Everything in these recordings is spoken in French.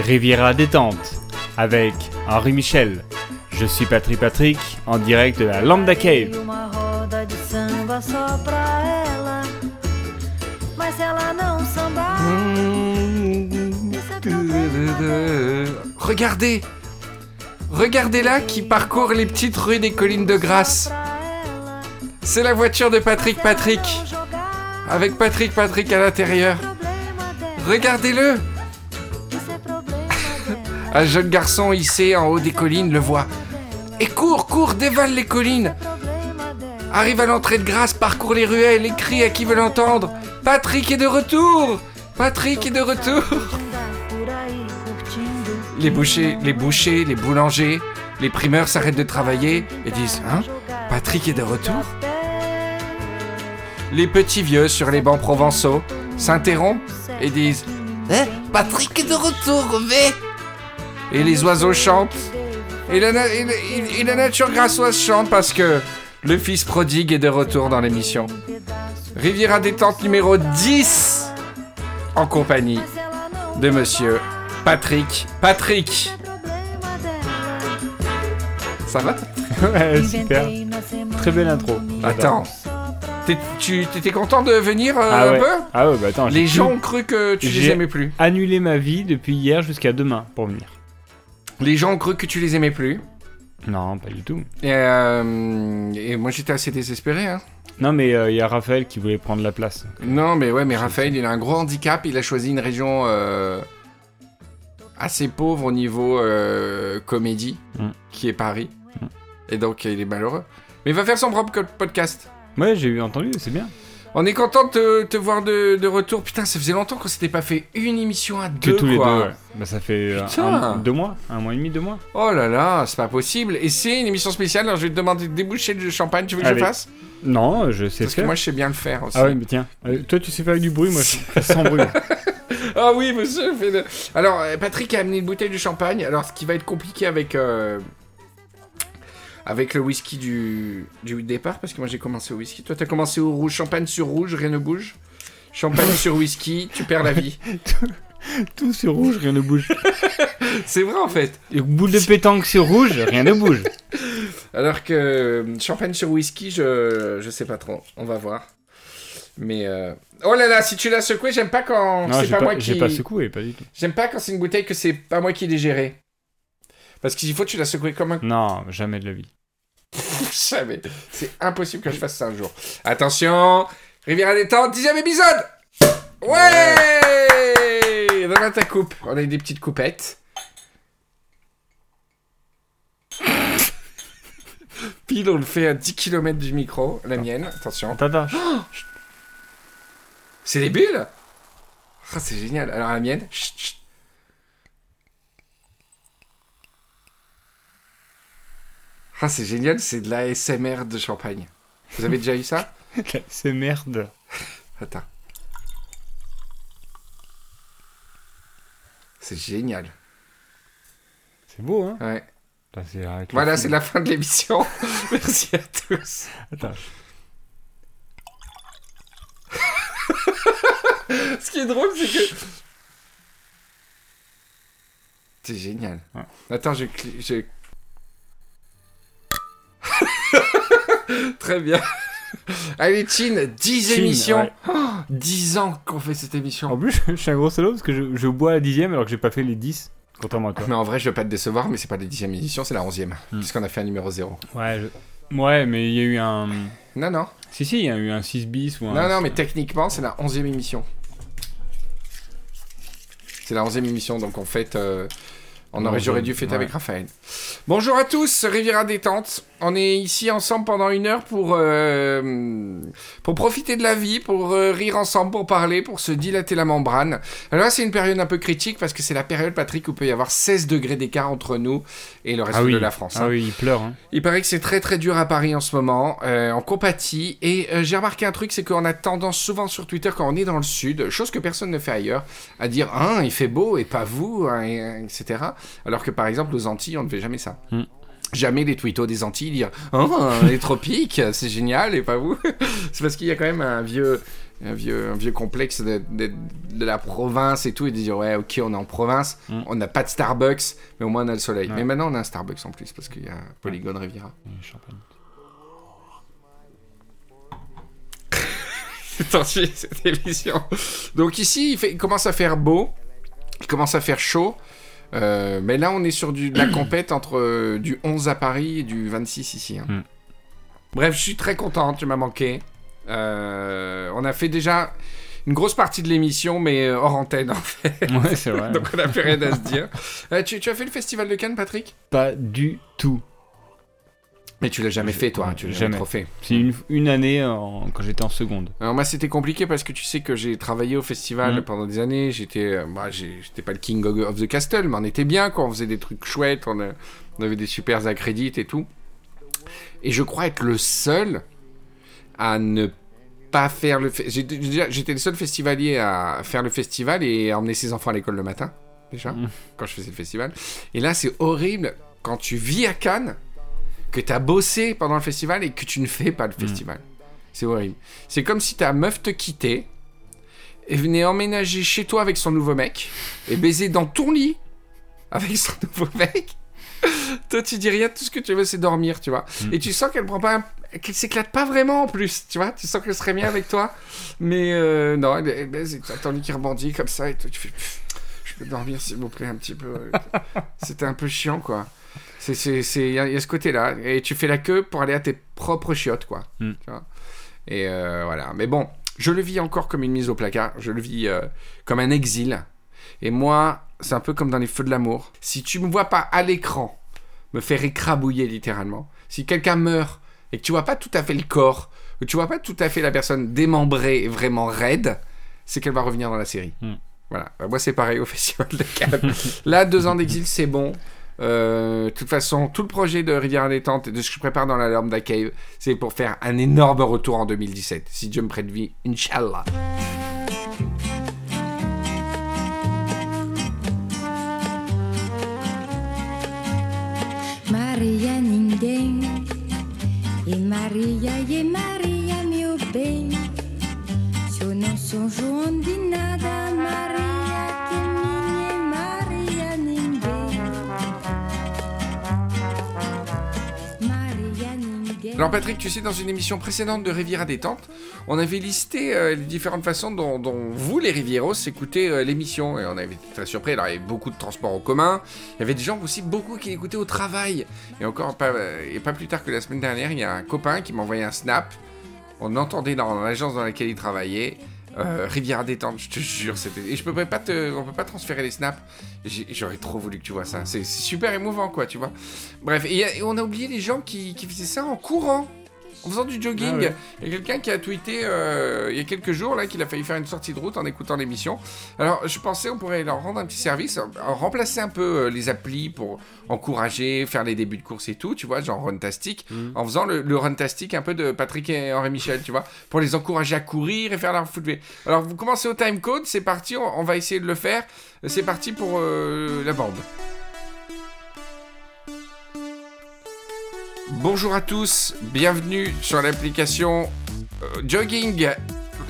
Riviera détente avec Henri Michel. Je suis Patrick Patrick en direct de la Lambda Cave. Regardez Regardez-la qui parcourt les petites rues des collines de Grasse. C'est la voiture de Patrick Patrick, avec Patrick Patrick à l'intérieur. Regardez-le Un jeune garçon hissé en haut des collines le voit. Et court, court, dévale les collines. Arrive à l'entrée de Grasse, parcourt les ruelles et crie à qui veut l'entendre. Patrick est de retour Patrick est de retour. Les bouchers, les bouchers, les boulangers, les primeurs s'arrêtent de travailler et disent Hein Patrick est de retour Les petits vieux sur les bancs provençaux s'interrompent et disent Hein Patrick est de retour, mais Et les oiseaux chantent. Et la, na- et la- et- et la nature grassoise chante parce que le fils prodigue est de retour dans l'émission. Riviera détente numéro 10 en compagnie de monsieur Patrick. Patrick Ça va? Ouais, super. Très belle intro. Attends. Tu t'étais content de venir euh, Ah un ouais. peu? Ah ouais, bah attends. Les gens ont cru que tu les aimais plus. annulé ma vie depuis hier jusqu'à demain pour venir. Les gens ont cru que tu les aimais plus. Non, pas du tout. Et, euh, et moi j'étais assez désespéré. Hein. Non, mais il y a Raphaël qui voulait prendre la place. Non, mais ouais, mais Raphaël, il a un gros handicap. Il a choisi une région euh, assez pauvre au niveau euh, comédie, Mm. qui est Paris. Mm. Et donc, il est malheureux. Mais il va faire son propre podcast. Ouais, j'ai eu entendu, c'est bien. On est content de te, voir de, de retour. Putain, ça faisait longtemps qu'on s'était pas fait une émission à Que deux, tous les quoi. deux, ouais. Bah ça fait euh, un- deux mois, un mois et demi, deux mois. Oh là là, c'est pas possible. Et c'est une émission spéciale, alors je vais te demander de déboucher le champagne. Tu veux que Allez. je fasse? Non, je sais Parce que moi, je sais bien le faire aussi. Ah ouais, mais tiens, euh, toi tu sais faire avec du bruit, moi je sans bruit. Ah oui, monsieur. fait le- Alors, euh, Patrick a amené une bouteille de champagne. Alors, ce qui va être compliqué avec euh, avec le whisky du, du départ, parce que moi j'ai commencé au whisky. Toi, t'as commencé au rouge, champagne sur rouge, rien ne bouge. Champagne sur whisky, tu perds la vie. Tout sur rouge, rien ne bouge. C'est vrai en fait. Et boule de pétanque sur rouge, rien ne bouge. Alors que euh, champagne sur whisky, je je sais pas trop. On va voir. Mais euh, oh là là, si tu l'as secoué, j'aime pas quand c'est j'ai pas, pas, moi j'ai qui. pas secoué, pas du tout. J'aime pas quand c'est une bouteille que c'est pas moi qui l'ai gérée. Parce qu'il faut que tu la secoues comme un Non, jamais de la vie. Jamais. C'est impossible que je fasse ça un jour. Attention, Riviera détente, dixième épisode Ouais Donne ta coupe. On a des petites coupettes. Pile, on le fait à 10 km du micro, la mienne. Attention. Attends, attends. C'est des bulles Ah, C'est génial. Alors la mienne. Chut, chut. Ah, c'est génial, c'est de la SMR de champagne. Vous avez déjà eu ça? C'est merde. Attends. C'est génial. C'est beau, hein? Ouais. Putain, c'est avec le Voilà, fil. c'est la fin de l'émission. Merci à tous. Attends. Ce qui est drôle, c'est que. C'est génial. Ouais. Attends, je. cli- je... Très bien. Allez, Chin, 10 Chin, émissions. ouais. Oh, 10 ans qu'on fait cette émission. En plus, je suis un gros salaud parce que je, je bois la dixième alors que j'ai pas fait les 10, contrairement à toi. Mais en vrai, je veux pas te décevoir, mais c'est pas la 10 émission, c'est la 11 e Hmm. Puisqu'on a fait un numéro 0. Ouais, je- ouais, mais il y a eu un. Non, non. Si, si, il y a eu un 6 bis ou un. Non, non, mais techniquement, c'est la 11 e émission. C'est la 11 e émission, donc en fait, euh, on aurait, j'aurais dû fêter Ouais. avec Raphaël. Bonjour à tous, Riviera Détente. On est ici ensemble pendant une heure pour, euh, pour profiter de la vie, pour euh, rire ensemble, pour parler, pour se dilater la membrane. Alors là, c'est une période un peu critique parce que c'est la période, Patrick, où il peut y avoir 16 degrés d'écart entre nous et le reste Ah oui. de la France. hein. Ah oui, il pleure. Hein. Il paraît que c'est très très dur à Paris en ce moment, euh, on compatit, et euh, j'ai remarqué un truc, c'est qu'on a tendance souvent sur Twitter quand on est dans le sud, chose que personne ne fait ailleurs, à dire « Hein, il fait beau et pas vous hein, et- etc. » Alors que par exemple aux Antilles, on ne fait jamais ça. Hmm. Jamais les twittos des Antilles dire Oh, les tropiques, c'est génial, et pas vous. c'est parce qu'il y a quand même un vieux, un vieux, un vieux complexe de, de- de la province et tout, et de dire Ouais, ok, on est en province, Mm. on n'a pas de Starbucks, mais au moins on a le soleil. Ouais. Mais maintenant on a un Starbucks en plus, parce qu'il y a Polygone Riviera. Champagne. C'est entier, cette émission. Donc ici, il, fait- il commence à faire beau, il commence à faire chaud. Euh, mais là, on est sur du, de la compète entre euh, du 11 à Paris et du 26 ici. hein. Mm. Bref, je suis très content, tu m'as manqué. Euh, on a fait déjà une grosse partie de l'émission, mais hors antenne en fait. Ouais, c'est vrai. Donc on n'a plus rien à se dire. Euh, tu, tu as fait le festival de Cannes, Patrick? Pas du tout. Mais tu l'as jamais fait, toi. Tu l'as jamais Jamais. trop fait. C'est une, une année en- quand j'étais en seconde. Alors moi c'était compliqué parce que tu sais que j'ai travaillé au festival Mhm. pendant des années, j'étais euh, moi j'ai- j'étais pas le king of the castle mais on était bien quoi, on faisait des trucs chouettes, on, a- on avait des super accrédits et tout. Et je crois être le seul à ne pas faire le j'étais le seul festivalier à faire le festival et à emmener ses enfants à l'école le matin déjà Mhm. quand je faisais le festival. Et là c'est horrible quand tu vis à Cannes que tu as bossé pendant le festival et que tu ne fais pas le festival. C'est horrible. C'est comme si ta meuf te quittait et venait emménager chez toi avec son nouveau mec et baiser dans ton lit avec son nouveau mec. toi, tu dis rien, tout ce que tu veux, c'est dormir, tu vois. Mm. Et tu sens qu'elle prend pas, un- qu'elle s'éclate pas vraiment en plus, tu vois. Tu sens qu'elle serait bien avec toi, mais euh, non, elle, elle et t'as ton lit qui rebondit comme ça et toi, tu fais, je peux dormir s'il vous plaît un petit peu. C'était un peu chiant, quoi. C'est, c'est, il y, a il y a ce côté-là. Et tu fais la queue pour aller à tes propres chiottes, quoi. Mm. Tu vois? Et euh, voilà. Mais bon, je le vis encore comme une mise au placard. Je le vis euh, comme un exil. Et moi, c'est un peu comme dans les feux de l'amour. Si tu me vois pas à l'écran me faire écrabouiller littéralement, si quelqu'un meurt et que tu vois pas tout à fait le corps, que tu vois pas tout à fait la personne démembrée et vraiment raide, c'est qu'elle va revenir dans la série. Mm. Voilà. Bah, moi, c'est pareil au Festival de Cannes. Là, deux ans d'exil, c'est bon. Euh, de toute façon, tout le projet de Rivière Détente et de ce que je prépare dans la Lambda Cave, c'est pour faire un énorme retour en 2017. Si Dieu me prête vie, Inch'Allah. De nada Maria Alors Patrick, tu sais, dans une émission précédente de Riviera Détente, on avait listé euh, les différentes façons dont, vous, les Rivieros, écoutez euh, l'émission. Et on avait été très surpris. Alors il y avait beaucoup de transports en commun. Il y avait des gens aussi, beaucoup qui l'écoutaient au travail. Et encore, pas, euh, et pas plus tard que la semaine dernière, il y a un copain qui m'a envoyé un snap. On entendait dans l'agence dans laquelle il travaillait. Euh, Riviera détente, je te jure. Et je peux pas on peut pas transférer les snaps. J'aurais trop voulu que tu vois ça. C'est super émouvant, quoi, tu vois. Bref, et, et on a oublié les gens qui, qui faisaient ça en courant, en faisant du jogging. Ah ouais. Il y a quelqu'un qui a tweeté euh, il y a quelques jours là qu'il a failli faire une sortie de route en écoutant l'émission. Alors je pensais on pourrait leur rendre un petit service, euh, remplacer un peu euh, les applis pour encourager, faire les débuts de course et tout, tu vois, genre Runtastic, Mhm. en faisant le, le Runtastic un peu de Patrick et Henri Michel, tu vois, pour les encourager à courir et faire leur foot. Alors vous commencez au time code, c'est parti, on, on va essayer de le faire. C'est parti pour euh, la bande. Bonjour à tous, bienvenue sur l'application euh, Jogging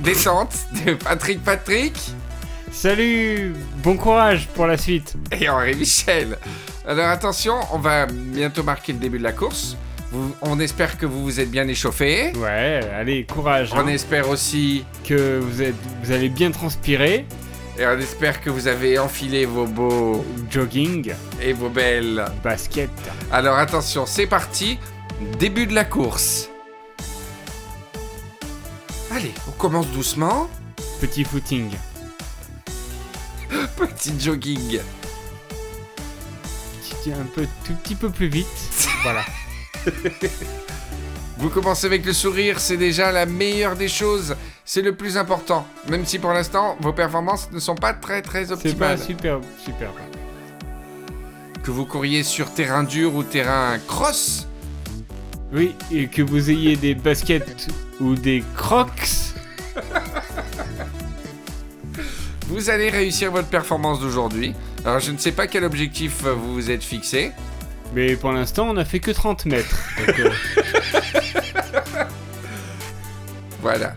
Descente de Patrick Patrick Salut Bon courage pour la suite et Henri Michel. Alors attention, on va bientôt marquer le début de la course. Vous- on espère que vous vous êtes bien échauffé. Ouais, allez, courage On hein, espère aussi Que vous, êtes, vous allez bien transpirer. Et on espère que vous avez enfilé vos beaux Jogging, et vos belles. basket. Alors attention, c'est parti. Début de la course. Allez, on commence doucement. Petit footing. Petit jogging. Un peu, tout petit peu plus vite. voilà. Vous commencez avec le sourire, c'est déjà la meilleure des choses. C'est le plus important. Même si pour l'instant, vos performances ne sont pas très très C'est pas optimales. super, super. Que vous couriez sur terrain dur ou terrain cross, Oui, et que vous ayez des baskets ou des crocs. vous allez réussir votre performance d'aujourd'hui. Alors je ne sais pas quel objectif euh, vous vous êtes fixé. Mais pour l'instant, on a fait que 30 mètres. Donc, euh, Voilà.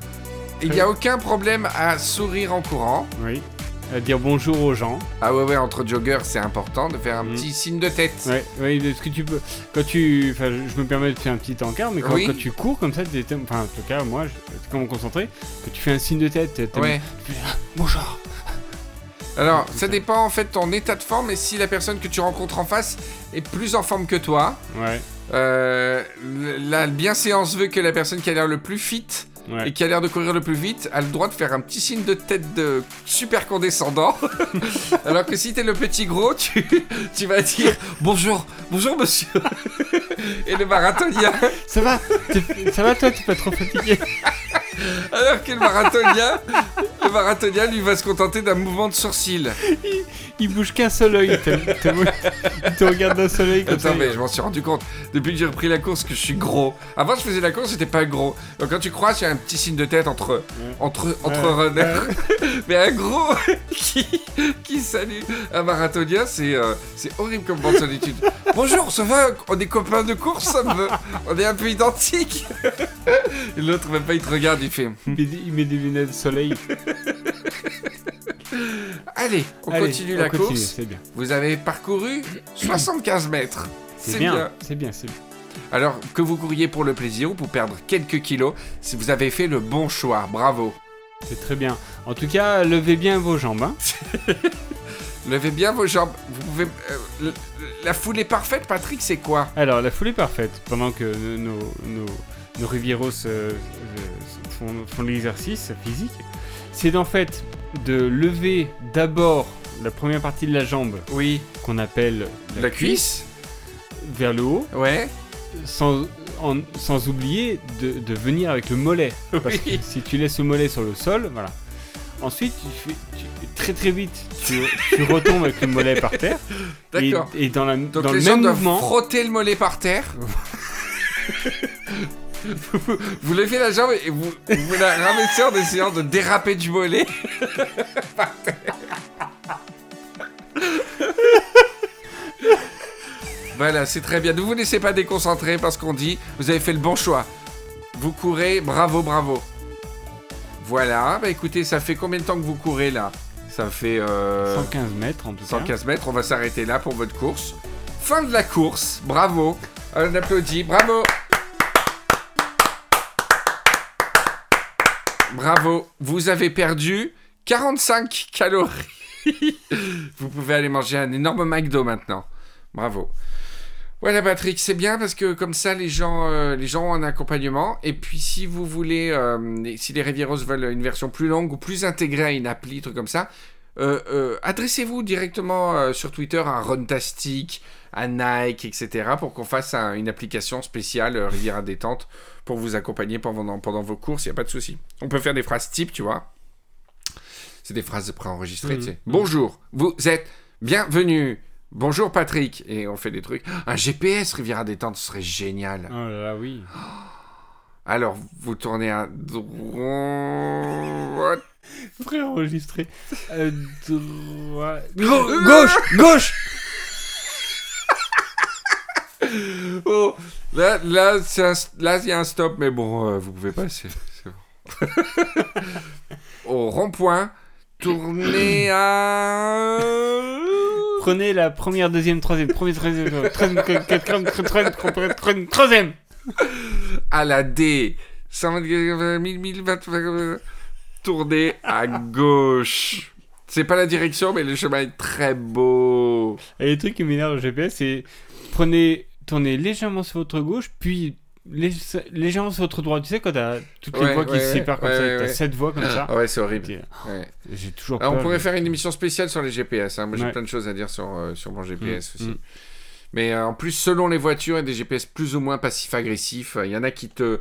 Il n'y a aucun problème à sourire en courant. oui. À dire bonjour aux gens. Ah ouais, ouais, entre joggers, c'est important de faire un Mm. petit signe de tête. Ouais, ouais, est-ce que tu peux. Quand tu. Enfin, je me permets de faire un petit encart, mais quand, Oui. quand tu cours comme ça, t'es- enfin, en tout cas, moi, je comment concentrer, que tu fais un signe de tête. t'es- t'es- Ouais. tu fais, ah, bonjour. Alors, C'est ça dépend en fait de ton état de forme et si la personne que tu rencontres en face est plus en forme que toi. Ouais, Euh, la bienséance veut que la personne qui a l'air le plus fit ouais. et qui a l'air de courir le plus vite a le droit de faire un petit signe de tête de super condescendant. Alors que si t'es le petit gros, tu, tu vas dire bonjour, bonjour monsieur. Et le marathonien, Ça va T'es- Ça va toi, t'es pas trop fatigué alors que le marathonien, le marathonien lui va se contenter d'un mouvement de sourcil. Il bouge qu'un seul œil. Il te regarde d'un seul œil Attends, mais je m'en suis rendu compte depuis que j'ai repris la course que je suis gros. Avant, je faisais la course, j'étais pas gros. Donc quand tu croises, il y a un petit signe de tête entre entre entre Ouais. runners. Mais un gros qui qui salue un marathonien, c'est euh, c'est horrible comme bande de solitude. Bonjour, ça va? On est copains de course, ça me- on est un peu identiques. Et l'autre même pas, il te regarde, il fait. Il met, des- il met des lunettes de soleil. Allez, on Allez, continue on la continue, course. Bien. Vous avez parcouru 75 mètres. C'est bien. C'est bien, c'est bien. Alors que vous couriez pour le plaisir ou pour perdre quelques kilos, si vous avez fait le bon choix, bravo. C'est très bien. En tout cas, levez bien vos jambes. Hein. Levez bien vos jambes. Vous pouvez. euh, le- la foule est parfaite, Patrick, c'est quoi? Alors, la foulée parfaite, pendant que nos, nos, nos Rivieros euh, euh, font, font l'exercice physique, c'est d'en fait de lever d'abord la première partie de la jambe Oui. qu'on appelle La, cuisse vers le haut, Ouais. sans, en- sans oublier de, de venir avec le mollet. Parce Oui. que si tu laisses le mollet sur le sol, voilà. Ensuite, tu fais tu- très très vite, tu, tu retombes avec le mollet par terre. Et, D'accord. et dans, la, Donc dans les le gens même doivent mouvement, frotter le mollet par terre. vous, vous levez la jambe et vous, vous la ramassez en essayant de déraper du mollet. voilà, c'est très bien. Ne vous laissez pas déconcentrer parce qu'on dit vous avez fait le bon choix. Vous courez, bravo, bravo. Voilà, bah écoutez, ça fait combien de temps que vous courez là? Ça fait euh, 115 mètres en tout cas. 115 mètres, on va s'arrêter là pour votre course. Fin de la course, bravo. On applaudit, bravo. Bravo, vous avez perdu 45 calories. vous pouvez aller manger un énorme McDo maintenant. Bravo. Voilà Patrick, c'est bien parce que comme ça les gens, euh, les gens ont un accompagnement. Et puis si vous voulez, euh, si les Rivieros veulent une version plus longue ou plus intégrée à une appli, truc comme ça, euh, adressez-vous directement sur Twitter à Runtastic, à Nike, etc. pour qu'on fasse un- une application spéciale euh, Riviera Détente pour vous accompagner pendant, pendant vos courses, il n'y a pas de souci. On peut faire des phrases type, tu vois. C'est des phrases préenregistrées, Mhm. tu sais. Bonjour, vous êtes bienvenue. Bonjour Patrick. Et on fait des trucs. Un GPS Riviera Détente, ce serait génial. Oh là là, oui. Alors, vous tournez à droite. Préenregistré. Euh, droit- Gau- gauche Gauche Oh, là, là, un- là, il y a un stop, mais bon, euh, vous pouvez passer. bon. Au rond-point, tournez à. Prenez la première, deuxième, troisième, première, troisième, troisième, quatrième, troisième, troisième, troisième, troisième à la D. 120 1020, tournez à gauche. C'est pas la direction, mais le chemin est très beau. Et les trucs qui m'énervent au GPS, c'est prenez, tournez légèrement sur votre gauche, puis lég- légèrement sur votre droite. Tu sais, quand t'as toutes les Ouais, voies qui ouais, se séparent comme ça, t'as sept voies comme ça. Ah ouais, c'est horrible. J'ai toujours Ah, on pourrait faire une émission spéciale sur les GPS. hein. Moi, j'ai plein de choses à dire sur, euh, sur mon GPS Mm, aussi. mm. Mais euh, en plus, selon les voitures, il y a des GPS plus ou moins passifs-agressifs. Il y en a qui te.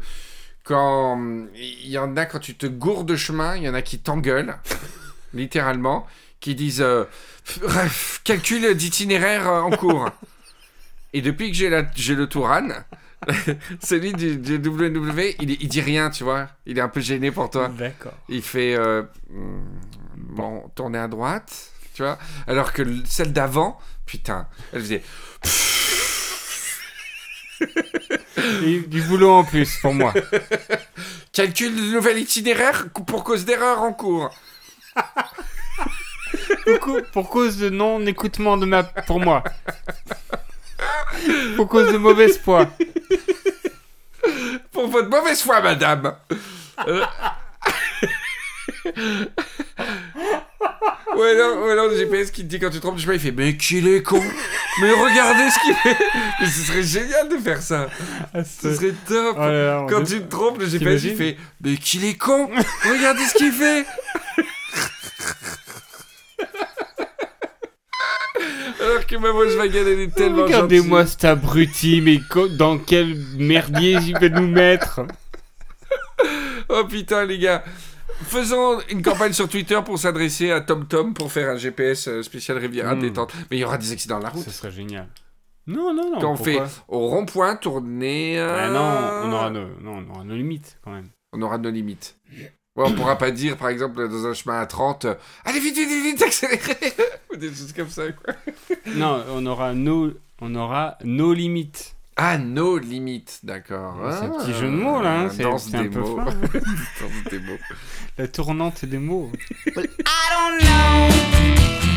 Quand. Il y en a quand tu te gourdes de chemin, il y en a qui t'engueulent, littéralement, qui disent euh, Bref, calcul d'itinéraire euh, en cours. Et depuis que j'ai la- j'ai le Touran, celui du, du WW, il, il dit rien, tu vois. Il est un peu gêné pour toi. D'accord. Il fait euh, hmm, bon, tourner à droite, tu vois. Alors que le- celle d'avant, putain, elle faisait Et du boulot en plus pour moi. Calcul de nouvel itinéraire pour cause d'erreur en cours. Pour cause de non-écoutement de ma... pour moi. Pour cause de mauvaise foi. Pour votre mauvaise foi, madame. Euh. ouais, non, ouais, non, le GPS qui te dit quand tu trompes, je sais pas, il fait Mais qu'il est con Mais regardez ce qu'il fait Mais ce serait génial de faire ça Ce serait top Oh là là, on Quand tu te trompes, le GPS il fait Mais qu'il est con Regardez ce qu'il fait Alors que ma Volkswagen elle est tellement Regardez-moi cet abruti, mais dans quel merdier il va nous mettre. Oh putain les gars Faisons une campagne sur Twitter pour s'adresser à TomTom pour faire un GPS euh, spécial Riviera Mm. détente. Mais il y aura des accidents de la route. Ce serait génial. Non, non, non. Quand on fait au rond-point tourner. euh, Ah non, on aura, nos, non, on aura nos limites quand même. on aura nos limites. Ouais, on pourra pas dire, par exemple, dans un chemin à 30, euh, allez vite, vite, vite, vite, accélérez Ou des choses comme ça, quoi? Non, on aura nos, on aura nos limites. Ah, nos limites, d'accord. C'est un Ah, petit jeu de mots, là, hein, c'est- un peu mots. fort, hein. Danse des mots. La tournante des mots. I don't know.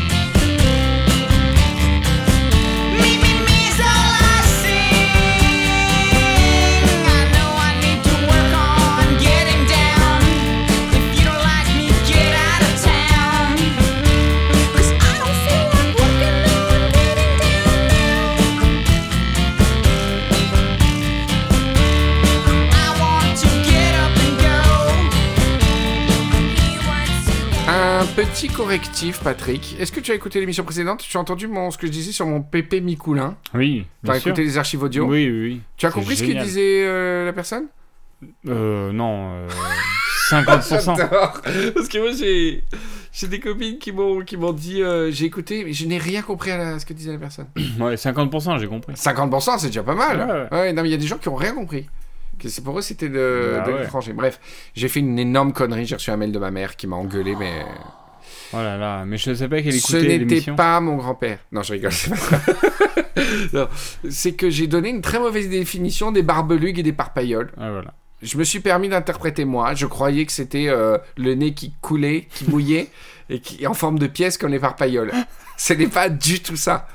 Petit correctif, Patrick. Est-ce que tu as écouté l'émission précédente? Tu as entendu mon, ce que je disais sur mon pépé Micoulin Oui, Tu as écouté les archives audio? Oui, oui, oui. Tu as compris ce que disait euh, la personne? Euh, non, euh, 50%. J'adore. Parce que moi, j'ai, j'ai des copines qui m'ont, qui m'ont dit euh, j'ai écouté, mais je n'ai rien compris à la- ce que disait la personne. ouais, 50%, j'ai compris. 50%, c'est déjà pas mal. Ouais, Ouais, non, mais il y a des gens qui ont rien compris. Que c'est pour eux, c'était de, Bah de ouais. l'étranger. Bref, j'ai fait une énorme connerie. J'ai reçu un mail de ma mère qui m'a engueulé, mais Oh là là, mais je ne savais pas qu'elle ce écoutait n'était l'émission. pas mon grand-père. Non, je rigole. pas c'est que j'ai donné une très mauvaise définition des barbelugues et des parpailloles. Ah, voilà. Je me suis permis d'interpréter moi. Je croyais que c'était euh, le nez qui coulait, qui mouillait, et qui en forme de pièce comme les parpailloles. Ce n'est pas du tout ça.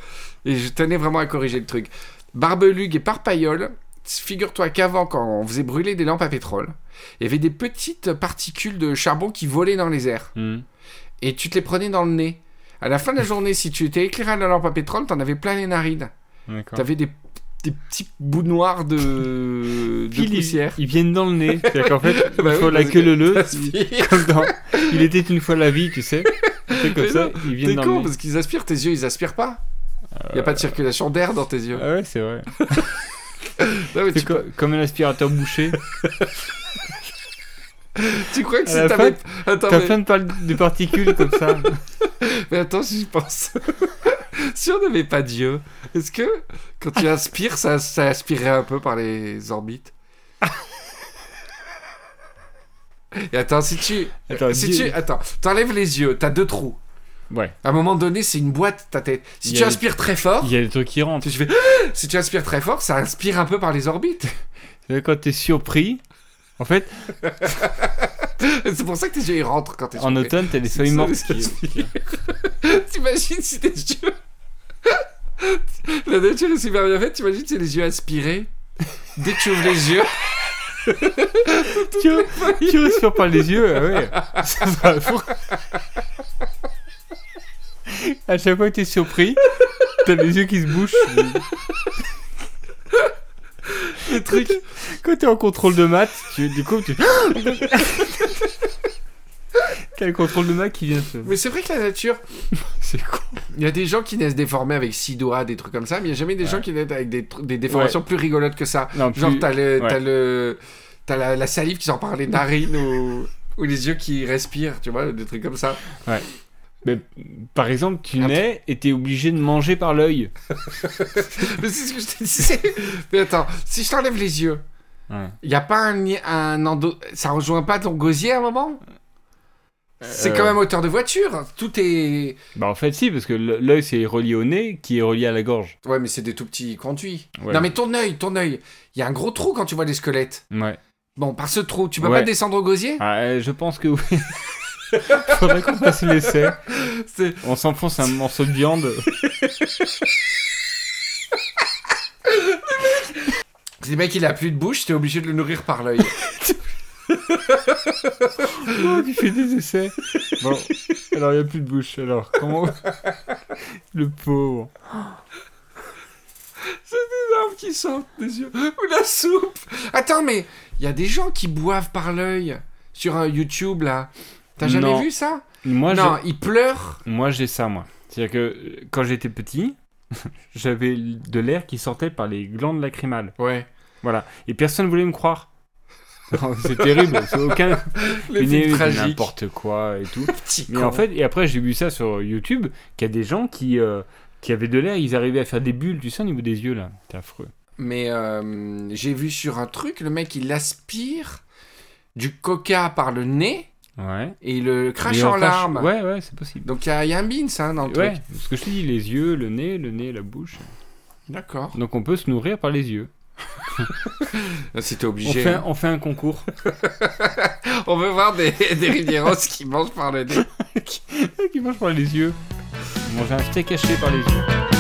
Et je tenais vraiment à corriger le truc. Barbelugue et parpaillole, figure-toi qu'avant, quand on faisait brûler des lampes à pétrole, il y avait des petites particules de charbon qui volaient dans les airs. Hmm. Et tu te les prenais dans le nez. À la fin de la journée, si tu étais éclairé à la lampe à pétrole, t'en avais plein les narines. T'avais des, des petits bouts noirs de, de ils, viennent dans le nez. C'est-à-dire qu'en fait, Bah il faut oui, la parce queue que le le. Comme dans Il était une fois la vie, tu sais. C'est comme Mais ça, non, ils viennent dans con le nez. parce qu'ils aspirent, tes yeux ils aspirent pas. Il y a pas de circulation d'air dans tes yeux. Ah ouais, c'est vrai. Non, mais C'est tu, co- comme un aspirateur bouché. tu crois que si t'avais. Attends, T'as mais, plein de, par- de particules comme ça. mais attends, j'y pense. si on n'avait pas Dieu, est-ce que quand tu inspires, ça, ça aspirait un peu par les orbites? Et attends, si tu. Attends, si Dieu- tu. Attends, t'enlèves les yeux, t'as deux trous. Ouais. À un moment donné, c'est une boîte, ta tête. Si tu aspires très fort, Il y a des trucs qui rentrent. tu fais. Si tu aspires très fort, ça inspire un peu par les orbites. Quand t'es surpris. En fait, C'est pour ça que tes yeux ils rentrent quand t'es en surpris. automne, t'as des C'est feuilles mortes qui. qui- T'imagines si tes yeux. La nature est super bien faite, t'imagines si les yeux aspirés. Dès que tu ouvres les yeux, Tu, tu respires par les yeux, ah ouais. Ça va fou. À chaque fois que t'es surpris, t'as les yeux qui se bouchent. Le truc. Quand t'es en contrôle de maths, tu, du coup, tu. T'as le contrôle de maths qui vient se. Mais c'est vrai que la nature, C'est con. il y a des gens qui naissent déformés avec six doigts, des trucs comme ça, mais il n'y a jamais des gens qui naissent avec des, des déformations plus rigolotes que ça. Non, Genre, plus- t'as le, ouais. t'as le, t'as la, la salive qui sort par les narines ou, ou les yeux qui respirent, tu vois, des trucs comme ça. Mais, par exemple, tu nais et t'es obligé de manger par l'œil. Mais c'est ce que je te disais. Mais attends, si je t'enlève les yeux, Ouais. il y a pas un, un endo... ça rejoint pas ton gosier à un moment? C'est Euh, quand même moteur de voiture. Tout est. Bah en fait si, parce que l'œil c'est relié au nez qui est relié à la gorge. Ouais, mais c'est des tout petits conduits. Ouais. Non, mais ton œil, ton œil. Il y a un gros trou quand tu vois les squelettes. Ouais. Bon, par ce trou, tu peux Ouais. pas descendre au gosier? Ah, euh, je pense que oui. Faudrait qu'on fasse l'essai. C'est- On s'enfonce un morceau de viande. Le mec, il a plus de bouche, t'es obligé de le nourrir par l'œil. Oh, tu fais des essais. Bon, alors il n'y a plus de bouche. Alors, comment. Le pauvre. larmes qui sortent des yeux. Ou la soupe. Attends, mais il y a des gens qui boivent par l'œil sur un YouTube là. T'as jamais Non. vu ça? Moi, Non, ils pleurent. j'ai- moi, j'ai ça, moi. C'est-à-dire que euh, quand j'étais petit, j'avais de l'air qui sortait par les glandes lacrymales. Ouais. Voilà. Et personne ne voulait me croire. C'est terrible. C'est aucun. N'importe quoi et tout. Mais con. en fait, et après, j'ai vu ça sur YouTube, qu'il y a des gens qui, euh, qui avaient de l'air, ils arrivaient à faire des bulles, tu sais, au niveau des yeux, là. C'est affreux. Mais euh, j'ai vu sur un truc, le mec il aspire du coca par le nez Ouais. et le crache Et en larmes. Ouais, ouais, c'est possible. Donc il y, a- il y a un beans hein, dans le Ouais, truc. ce que je te dis, les yeux, le nez, le nez, la bouche. D'accord. Donc on peut se nourrir par les yeux. T'es On obligé. fait, hein. on fait un concours. On veut voir des, des Rivieros qui mangent par le nez. qui mange par les yeux. Manger un steak haché par les yeux.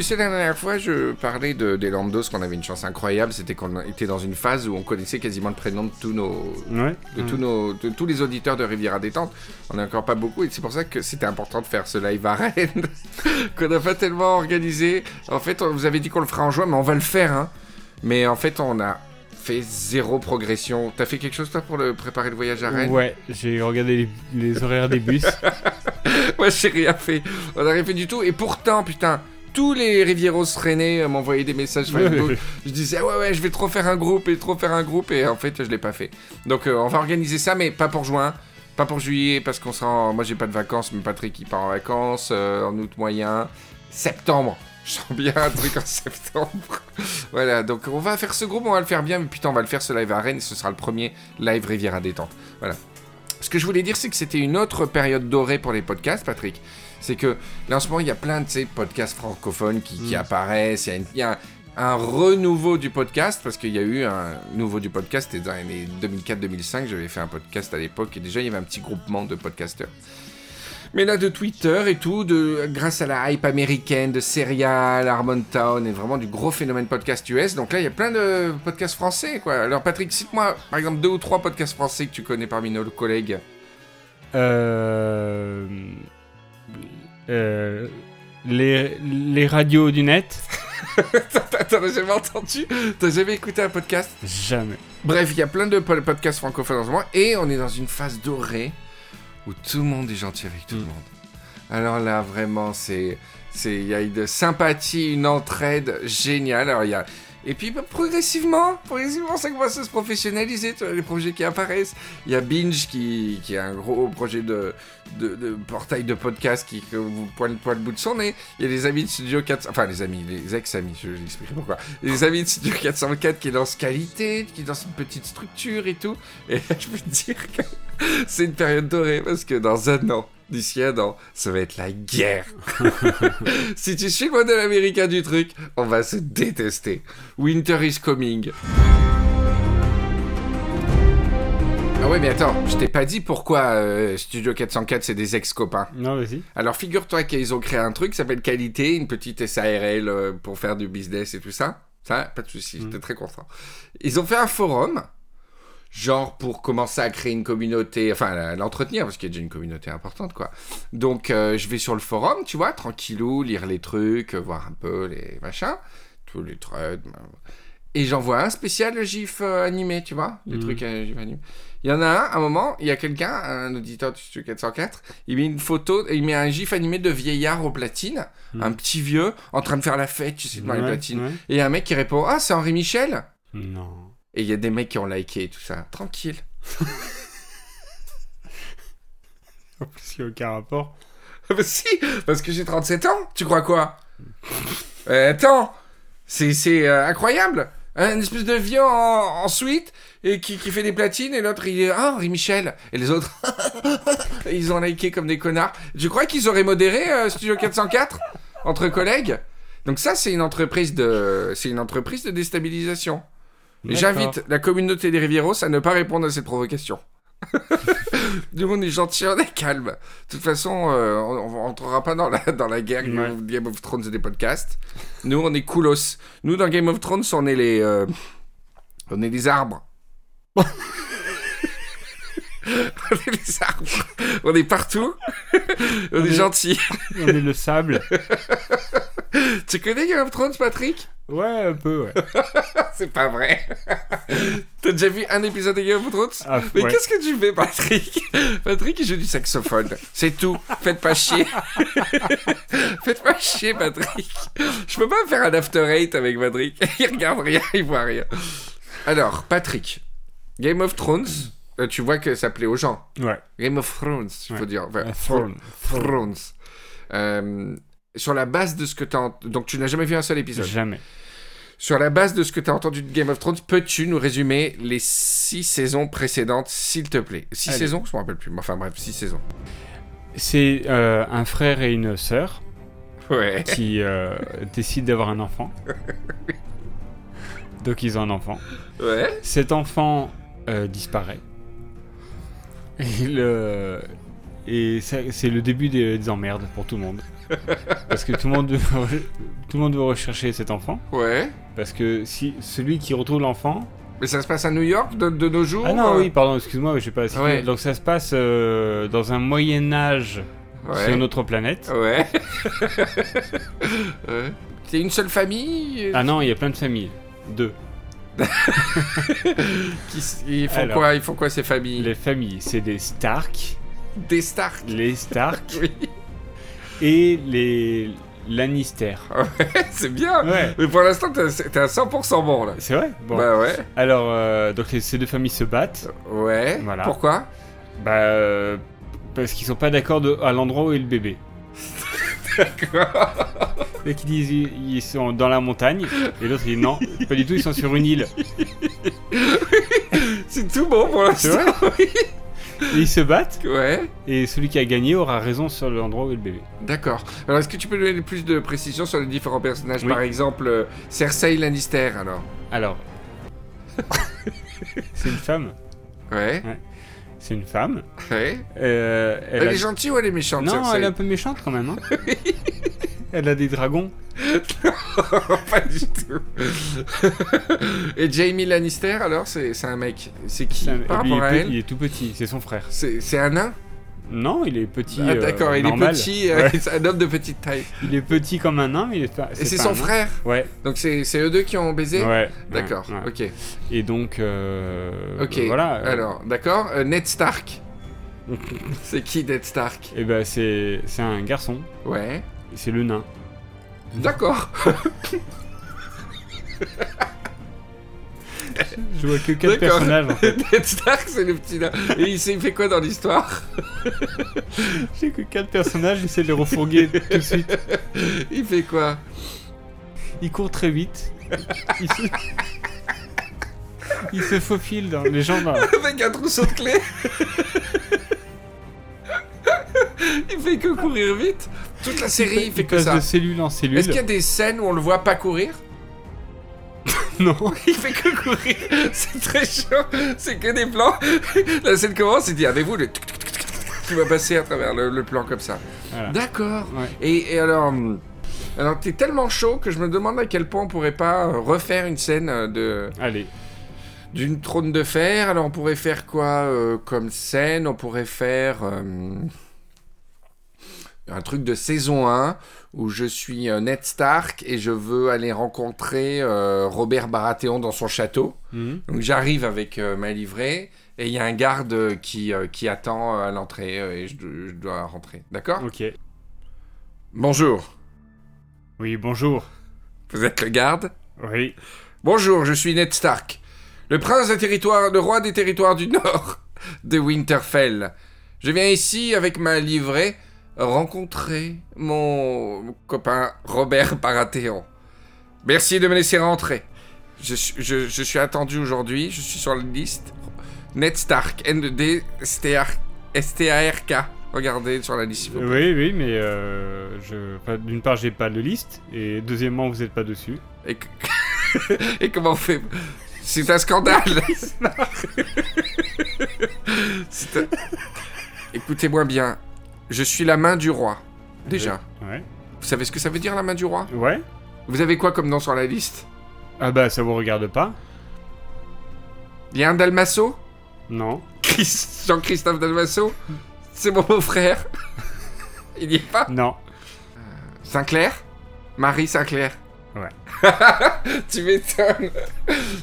Tu sais la dernière fois je parlais de, des Landos qu'on avait une chance incroyable, c'était qu'on était dans une phase où on connaissait quasiment le prénom de tous nos Ouais. de tous nos de tous les auditeurs de Riviera Détente. On n'est encore pas beaucoup et c'est pour ça que c'était important de faire ce live à Rennes qu'on n'a pas tellement organisé. En fait, on vous avait dit qu'on le fera en juin, mais on va le faire hein. Mais en fait, on a fait zéro progression. T'as fait quelque chose toi pour le préparer le voyage à Rennes? Ouais, j'ai regardé les, les horaires des bus. Moi, j'ai rien fait. On n'a rien fait du tout. Et pourtant, putain, tous les Rivieros rennais m'envoyaient des messages Facebook. je disais, ouais, ouais, je vais trop faire un groupe et trop faire un groupe. Et en fait, je l'ai pas fait. Donc, euh, on va organiser ça, mais pas pour juin. Pas pour juillet, parce qu'on sera en... Moi, j'ai pas de vacances, mais Patrick, il part en vacances. euh, en août moyen. Septembre. Je sens bien un truc en septembre. voilà, donc on va faire ce groupe, on va le faire bien, mais putain, on va le faire ce live à Rennes, et ce sera le premier live Riviera Détente. Voilà. Ce que je voulais dire, c'est que c'était une autre période dorée pour les podcasts, Patrick. C'est que là, en ce moment, il y a plein de sais, podcasts francophones qui, qui apparaissent. Il y a, une- il y a un, un renouveau du podcast, parce qu'il y a eu un nouveau du podcast, c'était dans les années 2004-2005. J'avais fait un podcast à l'époque, et déjà, il y avait un petit groupement de podcasteurs. Mais là, de Twitter et tout, de, grâce à la hype américaine, de Serial, Harmontown, et vraiment du gros phénomène podcast US. Donc là, il y a plein de podcasts français, quoi. Alors, Patrick, cite-moi, par exemple, deux ou trois podcasts français que tu connais parmi nos collègues. Euh, euh, les, les radios du net T'as t'as jamais entendu? T'as jamais écouté un podcast? Jamais. Bref, il y a plein de po- podcasts francophones en ce moment, et on est dans une phase dorée où tout le monde est gentil avec tout le monde. Alors là, vraiment, c'est, il y a une sympathie, une entraide géniale. Alors il y a, et puis bah, progressivement, progressivement, ça commence à se professionnaliser. Tu vois, les projets qui apparaissent. Il y a Binge qui, qui est un gros projet de, de, de portail de podcast qui vous pointe pointe le bout de son nez. Il y a les amis de Studio 400, enfin les amis, les ex-amis, je vais expliquer pourquoi. Les amis de Studio 404 qui lancent qualité, qui lancent une petite structure et tout. Et je peux te dire que c'est une période dorée parce que dans un an, d'ici un an, ça va être la guerre. si tu suis le modèle américain du truc, on va se détester. Winter is coming. Ah ouais, mais attends, je t'ai pas dit pourquoi euh, Studio 404 c'est des ex-copains. Non, vas-y. Alors figure-toi qu'ils ont créé un truc qui s'appelle Qualité, une petite SARL euh, pour faire du business et tout ça. Ça, pas de souci, j'étais très content. Ils ont fait un forum, genre pour commencer à créer une communauté, enfin l'entretenir, parce qu'il y a déjà une communauté importante, quoi. Donc euh, je vais sur le forum, tu vois, tranquillou, lire les trucs, euh, voir un peu les machins, tous les threads. Et j'en vois un spécial GIF euh, animé, tu vois, des Mhm. trucs euh, GIF animé. Il y en a un, à un moment, il y a quelqu'un, un auditeur du Studio 404, il met une photo, il met un GIF animé de vieillard aux platines, Mhm. un petit vieux, en train de faire la fête, tu sais, devant les platines. ouais. Et il y a un mec qui répond Ah, c'est Henri Michel Non. Et il y a des mecs qui ont liké et tout ça. Tranquille. En plus, il n'y a aucun rapport. bah si, parce que j'ai 37 ans. Tu crois quoi? Euh, Attends, c'est c'est, euh, incroyable. Un espèce de vieux en, en suite et qui, qui fait des platines et l'autre il est Ah, Henri Michel. Et les autres, ils ont liké comme des connards. Je crois qu'ils auraient modéré euh, Studio 404 entre collègues? Donc ça, c'est une entreprise de, c'est une entreprise de déstabilisation. J'invite la communauté des Rivieros à ne pas répondre à cette provocation. Nous, on est gentil, on est calme. De toute façon, euh, on on rentrera pas dans la, dans la guerre Ouais. Game of Thrones et des podcasts. Nous, on est coolos. Nous, dans Game of Thrones, on est les... euh, on est les arbres. on est les arbres. On est partout. on, On est est- gentils. On est le sable. Tu connais Game of Thrones, Patrick? Ouais, un peu, ouais. C'est pas vrai. T'as déjà vu un épisode de Game of Thrones? Ah, Mais ouais. qu'est-ce que tu fais, Patrick? Patrick, il joue du saxophone. C'est tout. Faites pas chier. Faites pas chier, Patrick. Je peux pas faire un after eight avec Patrick. Il regarde rien, il voit rien. Alors, Patrick, Game of Thrones, euh, tu vois que ça plaît aux gens. Ouais. Game of Thrones, il faut Ouais. dire. Enfin, Euh, Throne. Thrones. Euh, sur la base de ce que t'as... ent- Donc, tu n'as jamais vu un seul épisode. Jamais. Sur la base de ce que tu as entendu de Game of Thrones, peux-tu nous résumer les six saisons précédentes, s'il te plaît? Six Allez. saisons? Je me rappelle plus. Enfin bref, six saisons. C'est euh, un frère et une sœur Ouais. qui euh, décident d'avoir un enfant. Donc ils ont un enfant. Ouais. Cet enfant euh, disparaît. Et, le- et ça- c'est le début des, des emmerdes pour tout le monde. Parce que tout le monde, veut, tout le monde veut rechercher cet enfant. Ouais. Parce que si celui qui retrouve l'enfant. Mais ça se passe à New York de, de nos jours Ah non, euh, oui, pardon, excuse-moi, je sais pas. situé. Ouais. Donc ça se passe euh, dans un Moyen-Âge Ouais. sur notre planète. Ouais. ouais. C'est une seule famille Ah non, il y a plein de familles. Deux. qui, Ils font Alors. quoi Ils font quoi ces familles? Les familles, c'est des Stark, Des Stark? les Stark Oui. Et les Lannister. C'est bien. Ouais. Mais pour l'instant, t'es à 100% bon là. C'est vrai? Bon. Bah ouais. Alors, euh, donc les- ces deux familles se battent. Ouais. Voilà. Pourquoi? Bah, euh, parce qu'ils sont pas d'accord à l'endroit où est le bébé. Et qui disent ils, sont dans la montagne et l'autre il dit non, pas du tout, ils sont sur une île. C'est tout bon pour l'instant. Et ils se battent Ouais. et celui qui a gagné aura raison sur l'endroit où est le bébé. D'accord. Alors, est-ce que tu peux donner plus de précisions sur les différents personnages? Oui. Par exemple, euh, Cersei Lannister, alors Alors, c'est une femme. Ouais. C'est une femme. Ouais. Euh, Elle, a- est gentille ou elle est méchante, Non, Cersei elle est un peu méchante quand même. hein. elle a des dragons. Pas du tout. Et Jamie Lannister, alors, c'est un mec. C'est qui? C'est un- par il, à est elle? il est tout petit, c'est son frère. C'est c'est un nain? Non, il est petit. Ah, euh, d'accord, il normal. est petit, euh, Ouais. c'est un homme de petite taille. Il est petit comme un nain, mais il est pas. Et c'est son frère Ouais. Donc, c'est eux deux qui ont baisé Ouais. D'accord, ouais, ouais. ok. Et donc, euh, Ok, voilà. alors, d'accord. Euh, Ned Stark. c'est qui Ned Stark? Et ben c'est c'est un garçon. Ouais. C'est le nain. D'accord. Je vois que quatre D'accord. personnages. En fait. Ned Stark, c'est le petit nain. Et il, s'est- fait quoi dans l'histoire? J'ai que quatre personnages. J'essaie de les refourguer tout de suite. Il fait quoi? Il court très vite. Il se, il se faufile dans les gens. Dans... Avec un trousseau de clés Il fait que courir vite Toute la série, il fait que passe ça. de cellule en cellule. Est-ce qu'il y a des scènes où on le voit pas courir? Non. Il fait que courir C'est très chaud C'est que des plans La scène commence, il dit Avez-vous le... tic, tic, tic, Tu vas passer à travers le, le plan comme ça. Voilà. D'accord. Ouais. Et, et alors... hum, Alors, t'es tellement chaud que je me demande à quel point on pourrait pas euh, refaire une scène euh, de Allez. d'une trône de fer. Alors, on pourrait faire quoi euh, comme scène? On pourrait faire... euh, un truc de saison 1 où je suis euh, Ned Stark et je veux aller rencontrer euh, Robert Baratheon dans son château. Mhm. Donc j'arrive avec euh, ma livrée et il y a un garde qui, euh, qui attend à l'entrée et je, je dois rentrer. D'accord? Ok. Bonjour, Oui, bonjour. vous êtes le garde? Oui. Bonjour, je suis Ned Stark, le prince des territoires, le roi des territoires du Nord de Winterfell. Je viens ici avec ma livrée rencontrer mon copain Robert Baratheon. Merci de me laisser rentrer. Je, suis- je, je suis attendu aujourd'hui, je suis sur la liste. Ned Stark, N-D S-T-A-R-K. Regardez sur la liste. vous. Oui, oui, mais euh, je... enfin, d'une part, j'ai pas de liste, et deuxièmement, vous êtes pas dessus. Et, que- Et comment on fait? C'est un scandale un- Écoutez-moi bien. Je suis la main du roi. Déjà. Ouais. Vous savez ce que ça veut dire la main du roi? Ouais. Vous avez quoi comme nom sur la liste? Ah bah, ça vous regarde pas Il y a un Dalmasso Non. Chris- Jean-Christophe Dalmasso C'est mon beau-frère. Il n'y est pas? Non. Sinclair? Marie Sinclair Ouais. tu m'étonnes.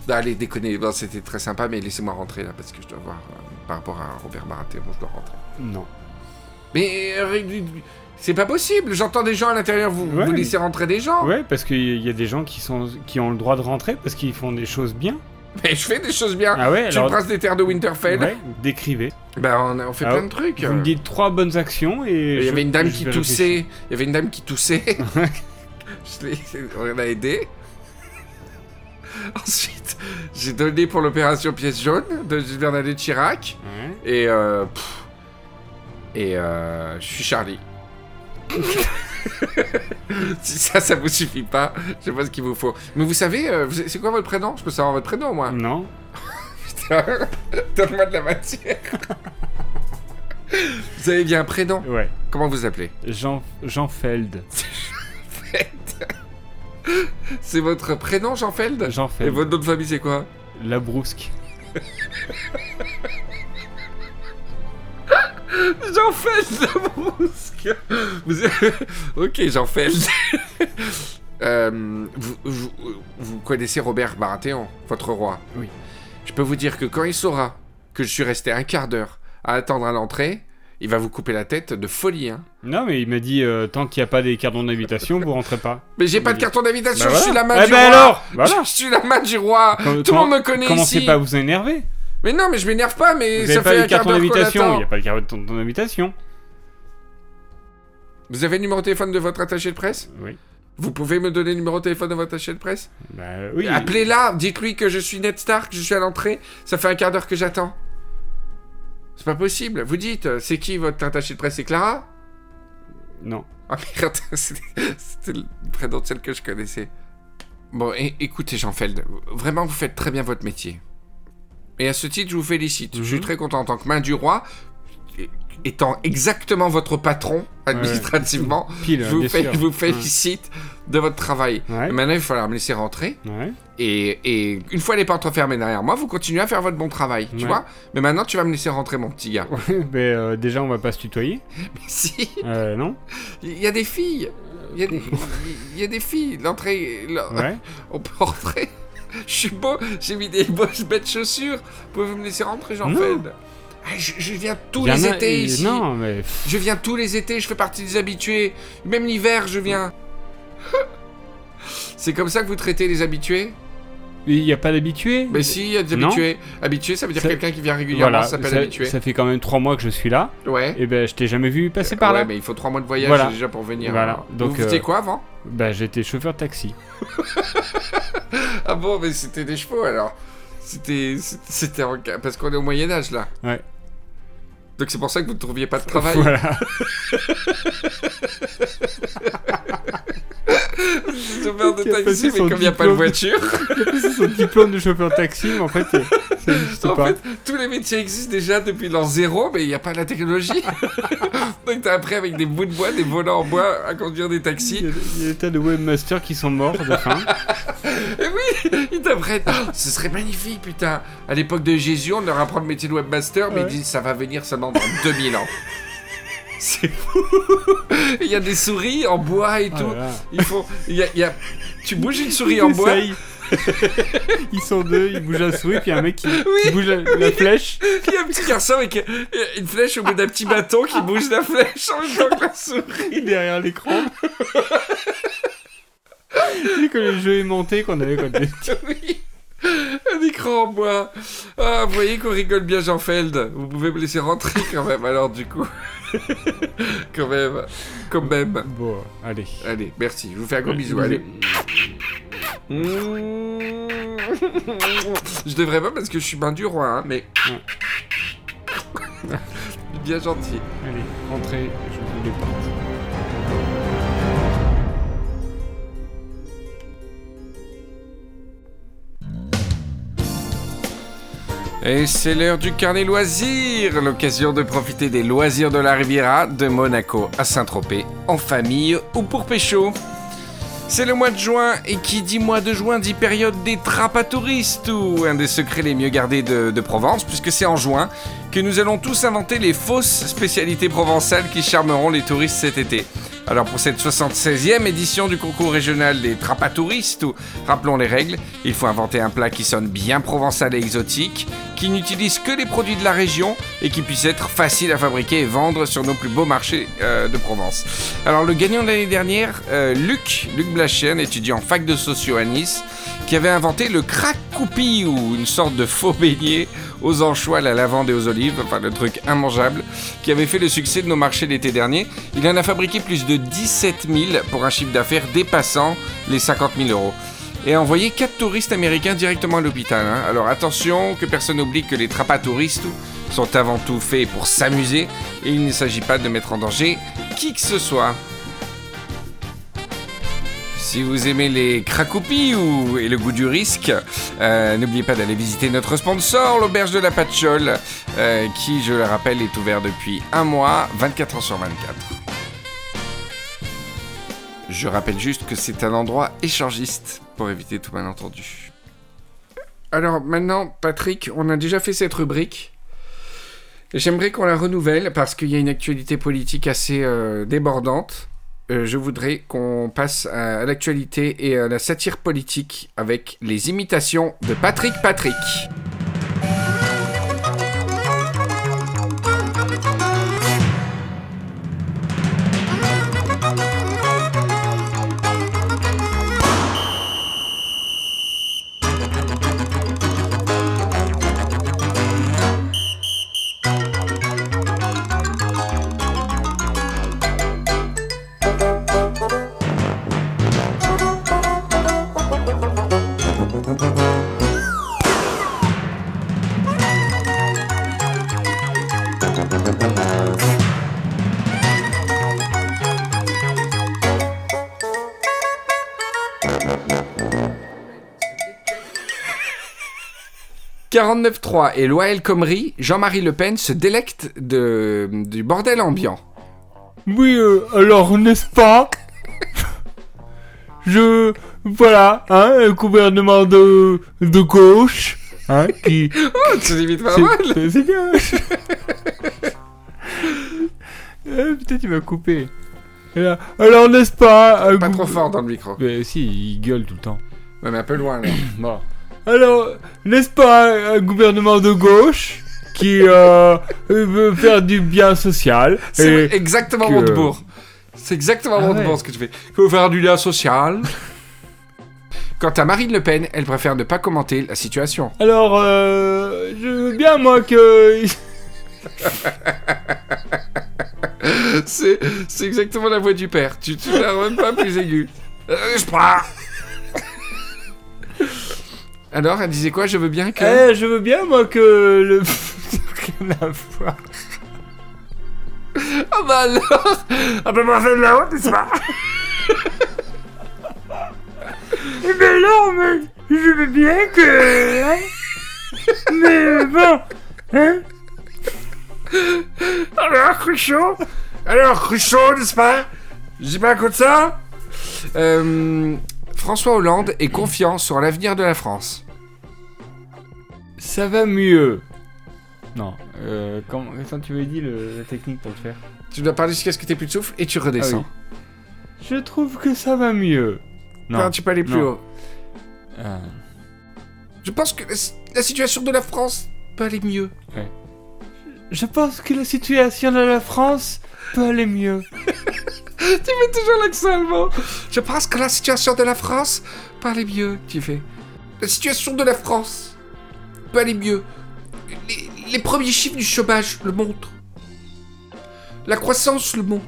Allez, déconnez. Bon, c'était très sympa, mais laissez-moi rentrer là parce que je dois voir euh, par rapport à Robert Baratheon, je dois rentrer. Non. Mais euh, c'est pas possible. J'entends des gens à l'intérieur. Vous, Ouais, vous laissez rentrer des gens. Ouais, parce qu'il y a des gens qui, sont... qui ont le droit de rentrer parce qu'ils font des choses bien. Mais je fais des choses bien. Ah ouais, alors... prince des terres de Winterfell. Ouais, décrivez. Ben, on, a- on fait Ah, plein de trucs. Vous me dites trois bonnes actions et... Il y avait une dame qui toussait. Il y avait une dame qui toussait. On l'a aidé. Ensuite, j'ai donné pour l'opération pièce jaune de Bernadette Chirac. Et euh, pff, et euh, je suis Charlie. si ça, ça vous suffit pas, je sais pas ce qu'il vous faut. Mais vous savez, euh, vous- c'est quoi votre prénom? Je peux savoir votre prénom, moi. Non. Putain, donne-moi de la matière. vous avez bien un prénom? Ouais. Comment vous appelez? Jean, Jean Feld. C'est votre prénom, Jean-Feld Jean Et Feld. votre nom de famille, c'est quoi? Labrousque. Jean-Feld la Vous... Ok, Jean-Feld. Euh, vous, vous- vous connaissez Robert Baratheon, votre roi Oui. Je peux vous dire que quand il saura que je suis resté un quart d'heure à attendre à l'entrée, il va vous couper la tête de folie, hein. Non, mais il m'a dit euh, tant qu'il n'y a pas des cartons d'invitation, vous rentrez pas. Mais j'ai pas de carton d'invitation, Bah je suis la main Eh du ben roi Je suis la main du roi Tout le monde me connaît Commencez ici pas à vous énerver. Mais non, mais je m'énerve pas, mais Vous ça pas fait un quart d'heure qu'on d'invitation. Il attend. n'y a pas de carton d'invitation. Vous avez le numéro de téléphone de votre attaché de presse Oui. Vous pouvez me donner le numéro de téléphone de votre attaché de presse Bah oui. Appelez-la, dites-lui que je suis Ned Stark, je suis à l'entrée, ça fait un quart d'heure que j'attends. C'est pas possible. Vous dites, euh, c'est qui votre attaché de presse? C'est Clara? Non. Ah merde, c'était c'était le prénom de celle que je connaissais. Bon, é- écoutez Jean-Feld, vraiment vous faites très bien votre métier. Et à ce titre, je vous félicite. Je suis Mhm. très content en tant que main du roi, étant exactement votre patron administrativement. Pile, je vous, je félicite de votre travail. Ouais. Maintenant, il va falloir me laisser rentrer. Ouais. Et, et une fois les portes refermées derrière moi, vous continuez à faire votre bon travail, tu Ouais. vois Mais maintenant, tu vas me laisser rentrer, mon petit gars. Ouais, mais euh, déjà, on va pas se tutoyer. Mais si, Euh, non il y a des filles. Il y, a des- il y a des filles. L'entrée, Ouais. on peut rentrer. Je suis beau, j'ai mis des beaux belles chaussures. Pouvez-vous me laisser rentrer, jean feld Ah, je, je viens tous les a- étés ici. Non, mais. Je viens tous les étés, je fais partie des habitués. Même l'hiver, je viens. C'est comme ça que vous traitez les habitués? Il n'y a pas d'habitué Mais si, il y a des Non. habitués. Habitué, ça veut dire Ça- quelqu'un qui vient régulièrement, Voilà, s'appelle ça, habitué. ça fait quand même trois mois que je suis là. Ouais. Et ben, je t'ai jamais vu passer par ouais, là. mais il faut trois mois de voyage Voilà. déjà pour venir. Voilà. Donc, vous faisiez euh, quoi avant? Bah, j'étais chauffeur de taxi. Ah bon, mais c'était des chevaux alors. C'était, c'était en... parce qu'on est au Moyen Âge là. Ouais. Donc c'est pour ça que vous ne trouviez pas de travail. Voilà. Chauffeur de taxi, mais comme il n'y a pas de voiture. Il a passé son diplôme de chauffeur de taxi, mais en fait, euh, ça n'existe En pas. fait, tous les métiers existent déjà depuis l'an zéro, mais il n'y a pas la technologie. Donc t'as appris avec des bouts de bois, des volants en bois à conduire des taxis. il y a des tas de webmasters qui sont morts de faim. Et oui, ils t'apprennent. Oh, ce serait magnifique, putain. À l'époque de Jésus, on leur apprend le métier de webmaster, mais ils disent ça va venir seulement dans 2000 ans. C'est fou. Il y a des souris en bois et tout. là. Ils font. Il y a, il y a- Tu bouges une souris en bois? Ils sont deux, ils bougent la souris, puis un mec qui, bouge la, la flèche. Il y a un petit garçon avec une flèche au bout d'un petit bâton qui bouge la flèche en même temps que la souris. derrière l'écran. C'est comme les jeux aimantés qu'on avait quand on était petit. Oui. Un écran en bois. Ah, vous voyez qu'on rigole bien, Jean-Feld. Vous pouvez me laisser rentrer quand même, alors, du coup. quand même. Quand même. Bon, allez. Allez, merci. Je vous fais un gros bisou. Allez. Mmh. Je devrais pas parce que je suis bain du roi, hein, mais. bien gentil. Allez, rentrez, je vous porte. Et c'est l'heure du carnet loisirs, l'occasion de profiter des loisirs de la Riviera, de Monaco à Saint-Tropez, en famille ou pour pécho. C'est le mois de juin, et qui dit mois de juin dit période des trappes ou un des secrets les mieux gardés de Provence, puisque c'est en juin nous allons tous inventer les fausses spécialités provençales qui charmeront les touristes cet été. Alors pour cette 76e édition du concours régional des trappes à touristes, ou rappelons les règles, il faut inventer un plat qui sonne bien provençal et exotique, qui n'utilise que les produits de la région et qui puisse être facile à fabriquer et vendre sur nos plus beaux marchés euh, de Provence. Alors le gagnant de l'année dernière, euh, Luc, Luc étudiant en fac de socio à Nice, qui avait inventé le ou une sorte de faux beignet aux anchois, à la lavande et aux olives, enfin le truc immangeable, qui avait fait le succès de nos marchés l'été dernier. Il en a fabriqué plus de 17 000 pour un chiffre d'affaires dépassant les 50 000 euros. Et a envoyé 4 touristes américains directement à l'hôpital. hein. Alors attention, que personne n'oublie que les trappes à touristes sont avant tout faits pour s'amuser et il ne s'agit pas de mettre en danger qui que ce soit. Si vous aimez les cracoupis ou et le goût du risque, euh, n'oubliez pas d'aller visiter notre sponsor, l'auberge de la Patchole, euh, qui, je le rappelle, est ouvert depuis un mois, 24 heures sur 24. Je rappelle juste que c'est un endroit échangiste pour éviter tout malentendu. Alors maintenant, Patrick, on a déjà fait cette rubrique. J'aimerais qu'on la renouvelle parce qu'il y a une actualité politique assez euh, débordante. Euh, je voudrais qu'on passe à, à l'actualité et à la satire politique avec les imitations de Patrick Patrick. « 49.3 et Loi El Khomri, Jean-Marie Le Pen se délecte de, du bordel ambiant. Oui, euh, alors, n'est-ce pas? Je... Voilà, hein, un gouvernement de... de gauche, hein, qui... Oh, tu l'imites pas mal c'est- bien Euh, Peut-être il va couper. Et là, alors, n'est-ce pas un Pas trop fort dans le micro. Mais si, il gueule tout le temps. Ouais, mais un peu loin là. Bon. Alors, n'est-ce pas un gouvernement de gauche qui euh, veut faire du bien social C'est exactement que- Montebourg. C'est exactement Ah Montebourg ouais. ce que tu fais. Faut faire du lien social. Quant à Marine Le Pen, elle préfère ne pas commenter la situation. Alors, euh, je veux bien, moi, que... C'est c'est exactement la voix du père. Tu tu l'as même pas plus aiguë. Euh, je prends. Alors, elle disait quoi? Je veux bien que. Eh, je veux bien, moi, que le... Rien à voir. Ah bah alors Ah bah moi, fais là-haut, n'est-ce pas? Eh ben non, mais je veux bien que... hein. mais bon, hein Alors, Cruchot? Alors, Cruchot, n'est-ce pas? Dis pas comme ça Euh, François Hollande est confiant sur l'avenir de la France. Ça va mieux. Non, Euh, comment, attends, tu m'avais dit le- la technique pour le faire Tu dois parler jusqu'à ce que t'aies plus de souffle et tu redescends. Je trouve que ça va mieux. Non, tu peux aller plus Non. haut. Euh, Je pense que la, la situation de la France peut aller mieux. je pense que la situation de la France peut aller mieux. Tu fais toujours l'accent allemand. Je pense que la situation de la France peut aller mieux, tu fais. La situation de la France peut aller mieux. Les, les premiers chiffres du chômage le montrent. La croissance le montre.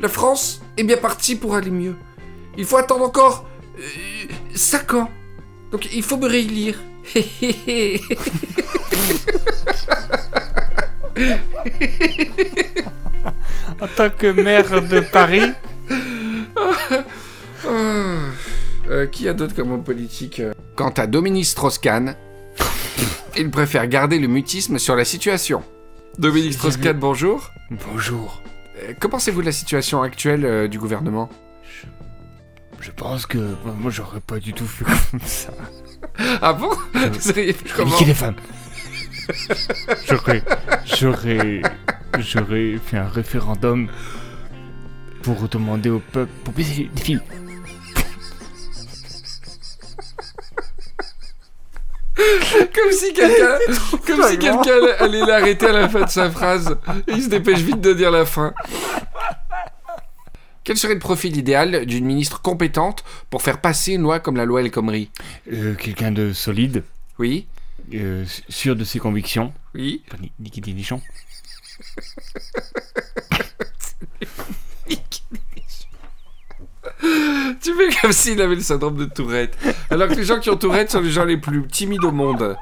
La France est bien partie pour aller mieux. Il faut attendre encore 5 ans. Donc il faut me réélire. En tant que maire de Paris, Euh, qui a d'autre comme homme politique euh? Quant à Dominique Strauss-Kahn, il préfère garder le mutisme sur la situation. Dominique Strauss-Kahn, bonjour. bonjour. Euh, que pensez-vous de la situation actuelle euh, du gouvernement? Je pense que euh, moi j'aurais pas du tout fait comme ça. Ah bon? Vous comment? les femmes. j'aurais, j'aurais, j'aurais fait un référendum pour demander au peuple pour baiser les filles. Comme si quelqu'un, comme si quelqu'un allait l'arrêter à la fin de sa phrase. Et il se dépêche vite de dire la fin. Quel serait le profil idéal d'une ministre compétente pour faire passer une loi comme la loi El Khomri? Euh, quelqu'un de solide, Oui euh, sûr de ses convictions. Oui Pas ni-. Tu fais comme s'il avait le syndrome de Tourette. Alors que les gens qui ont Tourette sont les gens les plus timides au monde.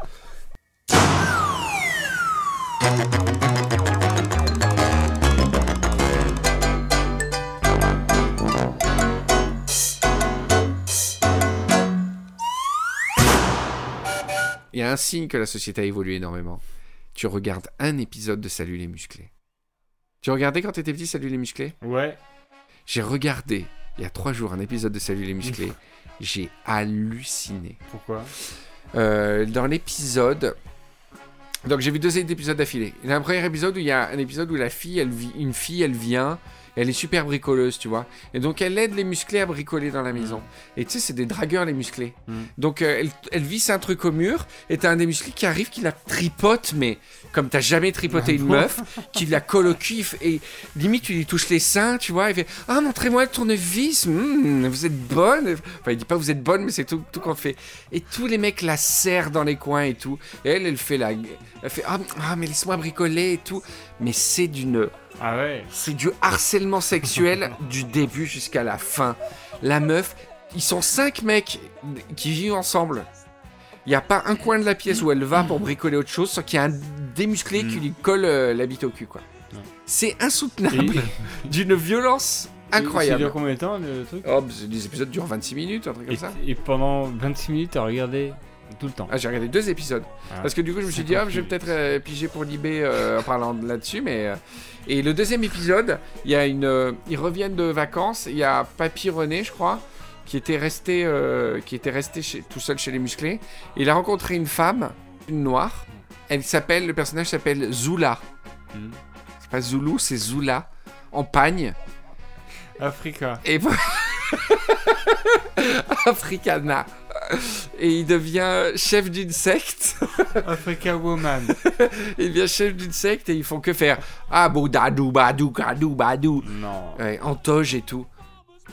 Il y a un signe que la société a évolué énormément. Tu regardes un épisode de Salut les musclés. Tu regardais quand t'étais petit Salut les musclés? Ouais. J'ai regardé il y a trois jours un épisode de Salut les musclés. J'ai halluciné. Pourquoi Euh, dans l'épisode. Donc j'ai vu deux épisodes d'affilée. Il y a un premier épisode où il y a un épisode où la fille, elle vit, une fille, elle vient, elle est super bricoleuse, tu vois. Et donc elle aide les musclés à bricoler dans la maison. Et tu sais, c'est des dragueurs les musclés. Mm. Donc euh, elle, elle visse un truc au mur et t'as un des musclés qui arrive, qui la tripote, mais comme t'as jamais tripoté une meuf, qui la colle au fait- et limite tu lui touches les seins, tu vois. Il fait Ah, montrez-moi le tournevis, Hmm, vous êtes bonne. Enfin, il dit pas vous êtes bonne, mais c'est tout, tout qu'on fait. Et tous les mecs la serrent dans les coins et tout. Et elle, elle fait la. Elle fait Ah, ah, mais laisse-moi bricoler et tout. Mais c'est d'une. Ah ouais. C'est du harcèlement sexuel du début jusqu'à la fin. La meuf, ils sont cinq mecs qui vivent ensemble. Il n'y a pas un coin de la pièce où elle va pour bricoler autre chose sans qu'il y a un démusclé qui lui colle euh, la bite au cul, quoi. Ouais. C'est Et, insoutenable, d'une violence Ça incroyable. dure combien de temps le truc? Oh, bah, les épisodes durent 26 minutes, un truc comme et, ça. et pendant 26 minutes, t'as regardé tout le temps. Ah, j'ai regardé deux épisodes. Ah. Parce que du coup, je me suis dit, ah, je vais peut-être euh, piger pour Libé euh, en parlant de là-dessus. Mais euh, Et le deuxième épisode, il y a une, euh, ils reviennent de vacances. Il y a Papy René, je crois, qui était resté, euh, qui était resté chez- tout seul chez les musclés. Il a rencontré une femme, une noire. Elle s'appelle, le personnage s'appelle Zula. Hmm. C'est pas Zulu, c'est Zula. En pagne. Africa. Et Africana. Et il devient chef d'une secte. Africa Woman. Il devient chef d'une secte et ils font que faire Ah, boudadou, badou, gadou, badou. non. Ouais, en toge et tout.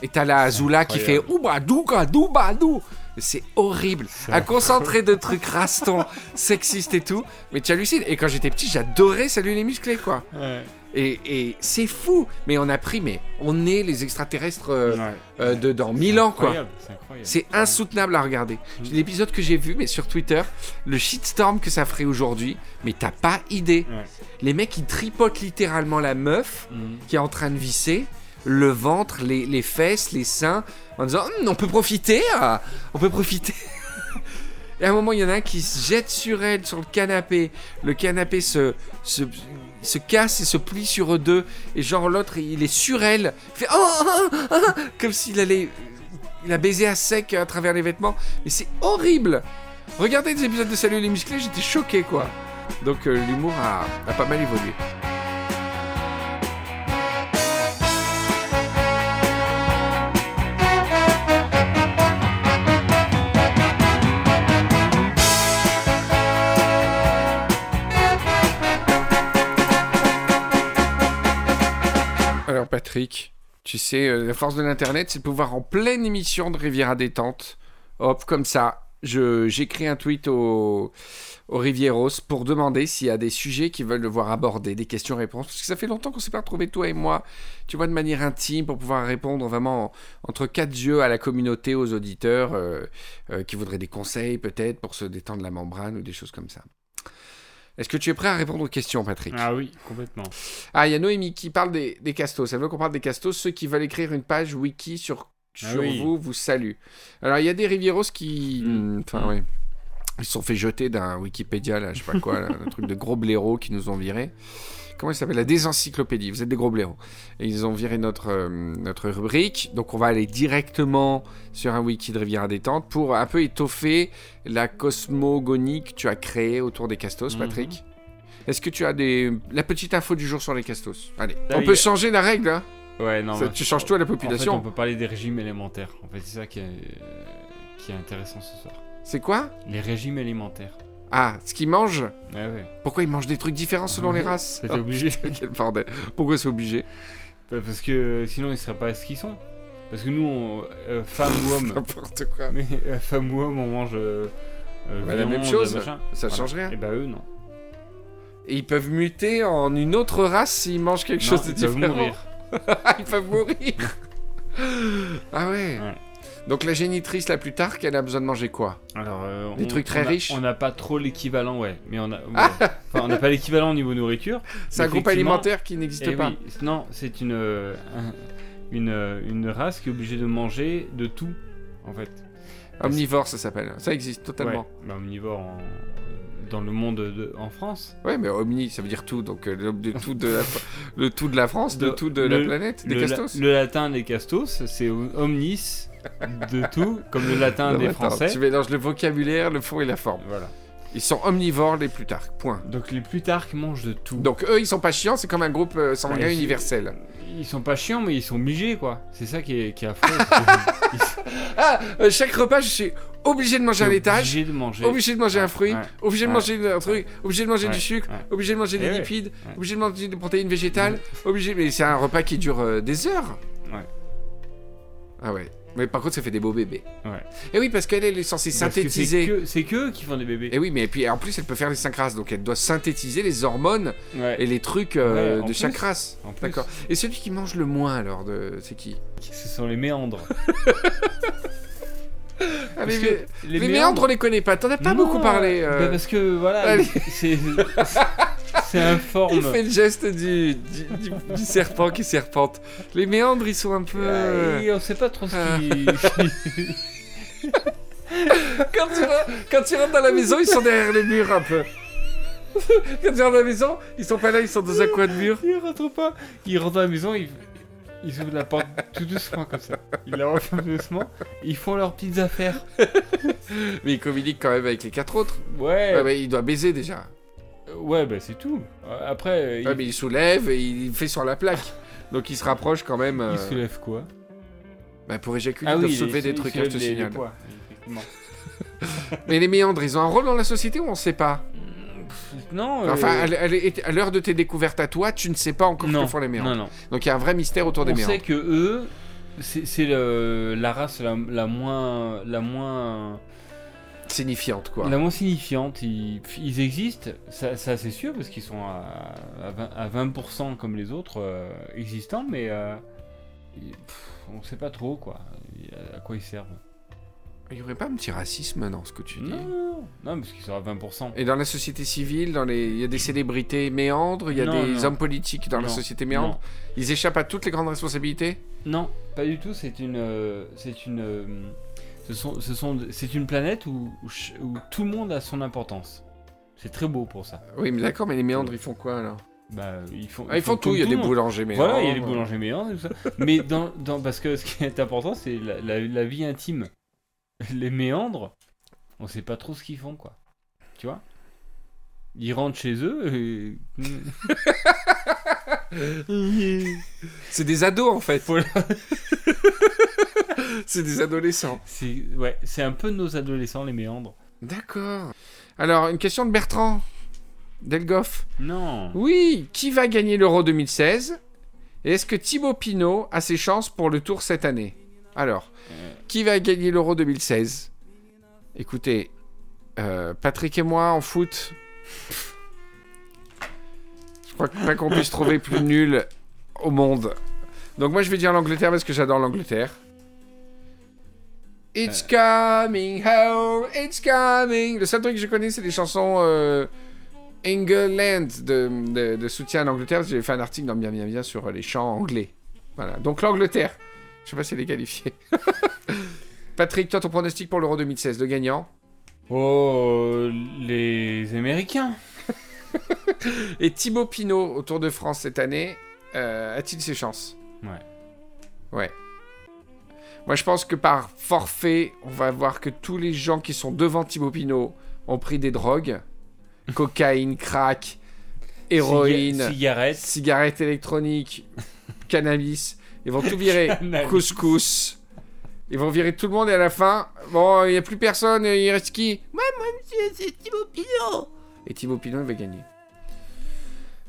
Et t'as la Azula qui fait. Oubadou, gadou, badou. C'est horrible. Un concentré de trucs rastons, sexistes et tout. Mais tu hallucines. Et quand j'étais petit, j'adorais Salut les musclés, quoi. Ouais. Et, et c'est fou. Mais on a pris, mais on est les extraterrestres euh, Ouais. euh, de dans mille ans, quoi. C'est insoutenable à regarder. L'épisode que j'ai vu, mais sur Twitter, le shitstorm que ça ferait aujourd'hui, mais t'as pas idée. Ouais. Les mecs, ils tripotent littéralement la meuf Mhm. qui est en train de visser, le ventre, les, les fesses, les seins, en disant Hum, on peut profiter, ah, on peut profiter. Et à un moment, il y en a un qui se jette sur elle, sur le canapé. Le canapé se, se, se casse et se plie sur eux deux. Et genre, l'autre, il est sur elle. Il fait Oh, oh, oh, oh Comme s'il allait. Il a baisé à sec à travers les vêtements. Mais c'est horrible Regardez des épisodes de Salut les musclés, j'étais choqué, quoi. Donc euh, l'humour a, a pas mal évolué. Alors Patrick, tu sais, euh, la force de l'internet, c'est de pouvoir en pleine émission de Riviera détente, hop, comme ça, j'écris un tweet au, au Rivieros pour demander s'il y a des sujets qu'ils veulent le voir aborder, des questions-réponses, parce que ça fait longtemps qu'on s'est pas retrouvé toi et moi, tu vois, de manière intime pour pouvoir répondre vraiment entre quatre yeux à la communauté, aux auditeurs euh, euh, qui voudraient des conseils peut-être pour se détendre la membrane ou des choses comme ça. Est-ce que tu es prêt à répondre aux questions, Patrick Ah oui, complètement. ah, il y a Noémie qui parle des, des castos. Elle veut qu'on parle des castos. Ceux qui veulent écrire une page wiki sur, Ah oui. vous, vous saluent. Alors, il y a des Rivieros qui. Mm. Enfin, ouais. Ils se sont fait jeter d'un Wikipédia, là, je sais pas quoi, là, un truc de gros blaireaux qui nous ont virés. Comment il s'appelle La désencyclopédie. Vous êtes des gros blaireaux. Et ils ont viré notre, euh, notre rubrique. Donc, on va aller directement sur un wiki de Riviera Détente pour un peu étoffer la cosmogonie que tu as créée autour des castos, Mhm. Patrick. Est-ce que tu as des... la petite info du jour sur les castos? Allez, Ah on oui. peut changer la règle, hein Ouais, non. Ça- tu changes tout à la En fait, population. on peut parler des régimes élémentaires. En fait, c'est ça qui est, euh, qui est intéressant ce soir. C'est quoi? Les régimes alimentaires. Ah, ce qu'ils mangent Ouais, ouais. Pourquoi ils mangent des trucs différents selon les races C'est obligé. Oh, Quel bordel. Pourquoi c'est obligé Bah, Parce que sinon, ils seraient pas ce qu'ils sont. Parce que nous, on, euh, femmes ou hommes, N'importe quoi. mais euh, femmes ou hommes, on mange euh, euh, Bah, la même chose. machin. Ça Voilà. change rien. Et bah eux, non. Et ils peuvent muter en une autre race s'ils mangent quelque Non, chose de ils peuvent différent. mourir. ils peuvent mourir. ah ouais. Ouais. Donc la génitrice la plus tard, qu'elle a besoin de manger quoi? Alors, euh, Des on- trucs très on a- riches? On n'a pas trop l'équivalent, ouais. Mais on a. ouais. Enfin, on n'a pas l'équivalent au niveau nourriture. C'est un groupe alimentaire qui n'existe Eh pas. oui, non, c'est une, euh, un- une, euh, une race qui est obligée de manger de tout, en fait. Omnivore, ça s'appelle. Ça existe totalement. Ouais, bah, omnivore en- dans le monde de- en France. Ouais, mais omni, ça veut dire tout. Donc le, le tout de la, le tout de la France, de De- tout de le- la planète, des le, la- le latin des castos, c'est omnis de tout, comme le latin Non, des attends, français. Tu mélanges le vocabulaire, le fond et la forme. Voilà. Ils sont omnivores les Plutarques. Point. Donc les Plutarques mangent de tout. Donc eux, ils sont pas chiants. C'est comme un groupe euh, sanguin Ouais, universel. Ils sont pas chiants, mais ils sont obligés, quoi. C'est ça qui est, qui est affreux. ils Ah, euh, chaque repas, je suis obligé de manger un laitage, obligés de manger. obligé de manger un fruit, Ouais. obligé de Ouais. manger un truc, obligé de manger du sucre, obligé de manger Eh des lipides, obligé de manger des protéines végétales, obligé. Mais c'est un repas qui dure euh, des heures. Ouais. Ah ouais. Mais par contre, ça fait des beaux bébés. Ouais. Et oui, parce qu'elle elle est censée synthétiser. C'est que, c'est que eux qui font des bébés. Et oui, mais puis en plus, elle peut faire les cinq races, donc elle doit synthétiser les hormones Ouais. et les trucs euh, Ouais, de chaque race. D'accord. Et celui qui mange le moins alors, de... c'est qui? Ce sont les méandres. ah, mais, mais- les méandres, on les connaît pas. T'en as pas Non, beaucoup parlé. euh. bah parce que voilà, c'est c'est informe. Il fait le geste du, du, du- du serpent qui serpente. Les méandres, ils sont un peu. Euh, et on sait pas trop ce Ah. qui. Quand, tu rentres, quand tu rentres dans la maison, ils sont derrière les murs un peu. Quand tu rentres dans la maison, ils sont pas là, ils sont dans un coin de mur. il rentre pas. Il rentre dans la maison, il, il ouvre la porte tout doucement comme ça. Il la referme doucement. Ils font leurs petites affaires. Mais ils communiquent quand même avec les quatre autres. Ouais. Ouais, mais il doit baiser déjà. Ouais, bah c'est tout. Euh, Après, euh, Ouais, il, mais il soulève et il fait sur la plaque. Donc il se rapproche quand même. euh, il soulève quoi? bah, pour éjaculer, Ah ils doivent oui, soulever des trucs, je te les- les signale. poids. Mais les méandres, ils ont un rôle dans la société ou on sait pas? Non, euh, Enfin, à l'heure de tes découvertes à toi, tu ne sais pas encore ce que font les méandres. non, non. Donc il y a un vrai mystère autour des On méandres. sait que eux, c'est la race la, la moins, la moins, Signifiante, quoi. la moins signifiante. Ils, ils existent, ça, ça, c'est sûr, parce qu'ils sont à, à 20, à 20% comme les autres euh, existants, mais euh, pff, on sait pas trop quoi, à quoi ils servent. Il y aurait pas un petit racisme dans ce que tu dis? Non, non, parce qu'ils sont à 20%. Et dans la société civile, dans les... il y a des célébrités méandres, il y a Non, des non. hommes politiques dans la société méandre. Ils échappent à toutes les grandes responsabilités? Non, pas du tout. C'est une, euh, c'est une, euh, ce sont, ce sont, c'est une planète où, où, ch- où tout le monde a son importance. C'est très beau pour ça. Oui, mais d'accord, mais les méandres, ils font quoi alors? Bah, ils font, ah, Ils font tout, il y a des boulangers méandres. Voilà, il y a des boulangers méandres et tout ça. Mais dans, dans, parce que ce qui est important, c'est la, la- la vie intime. Les méandres, on sait pas trop ce qu'ils font, quoi. Tu vois? Ils rentrent chez eux et. C'est des ados en fait. Voilà. c'est des adolescents. c'est ouais, c'est un peu nos adolescents, les méandres. D'accord. Alors, une question de Bertrand Delgoff. Non. Oui, qui va gagner l'Euro 2016 Et est-ce que Thibaut Pinot a ses chances pour le tour cette année? Alors, Euh. qui va gagner l'Euro 2016 Écoutez, euh, Patrick et moi en foot, je crois pas qu'on puisse trouver plus nul au monde. Donc moi je vais dire l'Angleterre parce que j'adore l'Angleterre. It's coming home, it's coming. Le seul truc que je connais c'est des chansons euh, England de, de, de soutien à l'Angleterre. J'ai fait un article dans Bien Bien Bien sur euh, les chants anglais. Voilà. Donc l'Angleterre. Je sais pas si elle est qualifiée. Patrick, toi ton pronostic pour l'Euro 2016, le gagnant? Oh, les Américains. Et Thibaut Pinot au Tour de France cette année, euh, a-t-il ses chances? Ouais. Ouais. Moi je pense que par forfait, on va voir que tous les gens qui sont devant Thibaut Pinot ont pris des drogues. Cocaïne, crack, héroïne, Ciga- Cigarettes. cigarettes électroniques, cannabis. Ils vont tout virer. Couscous. Ils vont virer tout le monde et à la fin, bon, il n'y a plus personne, il reste qui? Moi, moi, monsieur, c'est Thibaut Pinot. Et Thibaut Pinot, il va gagner.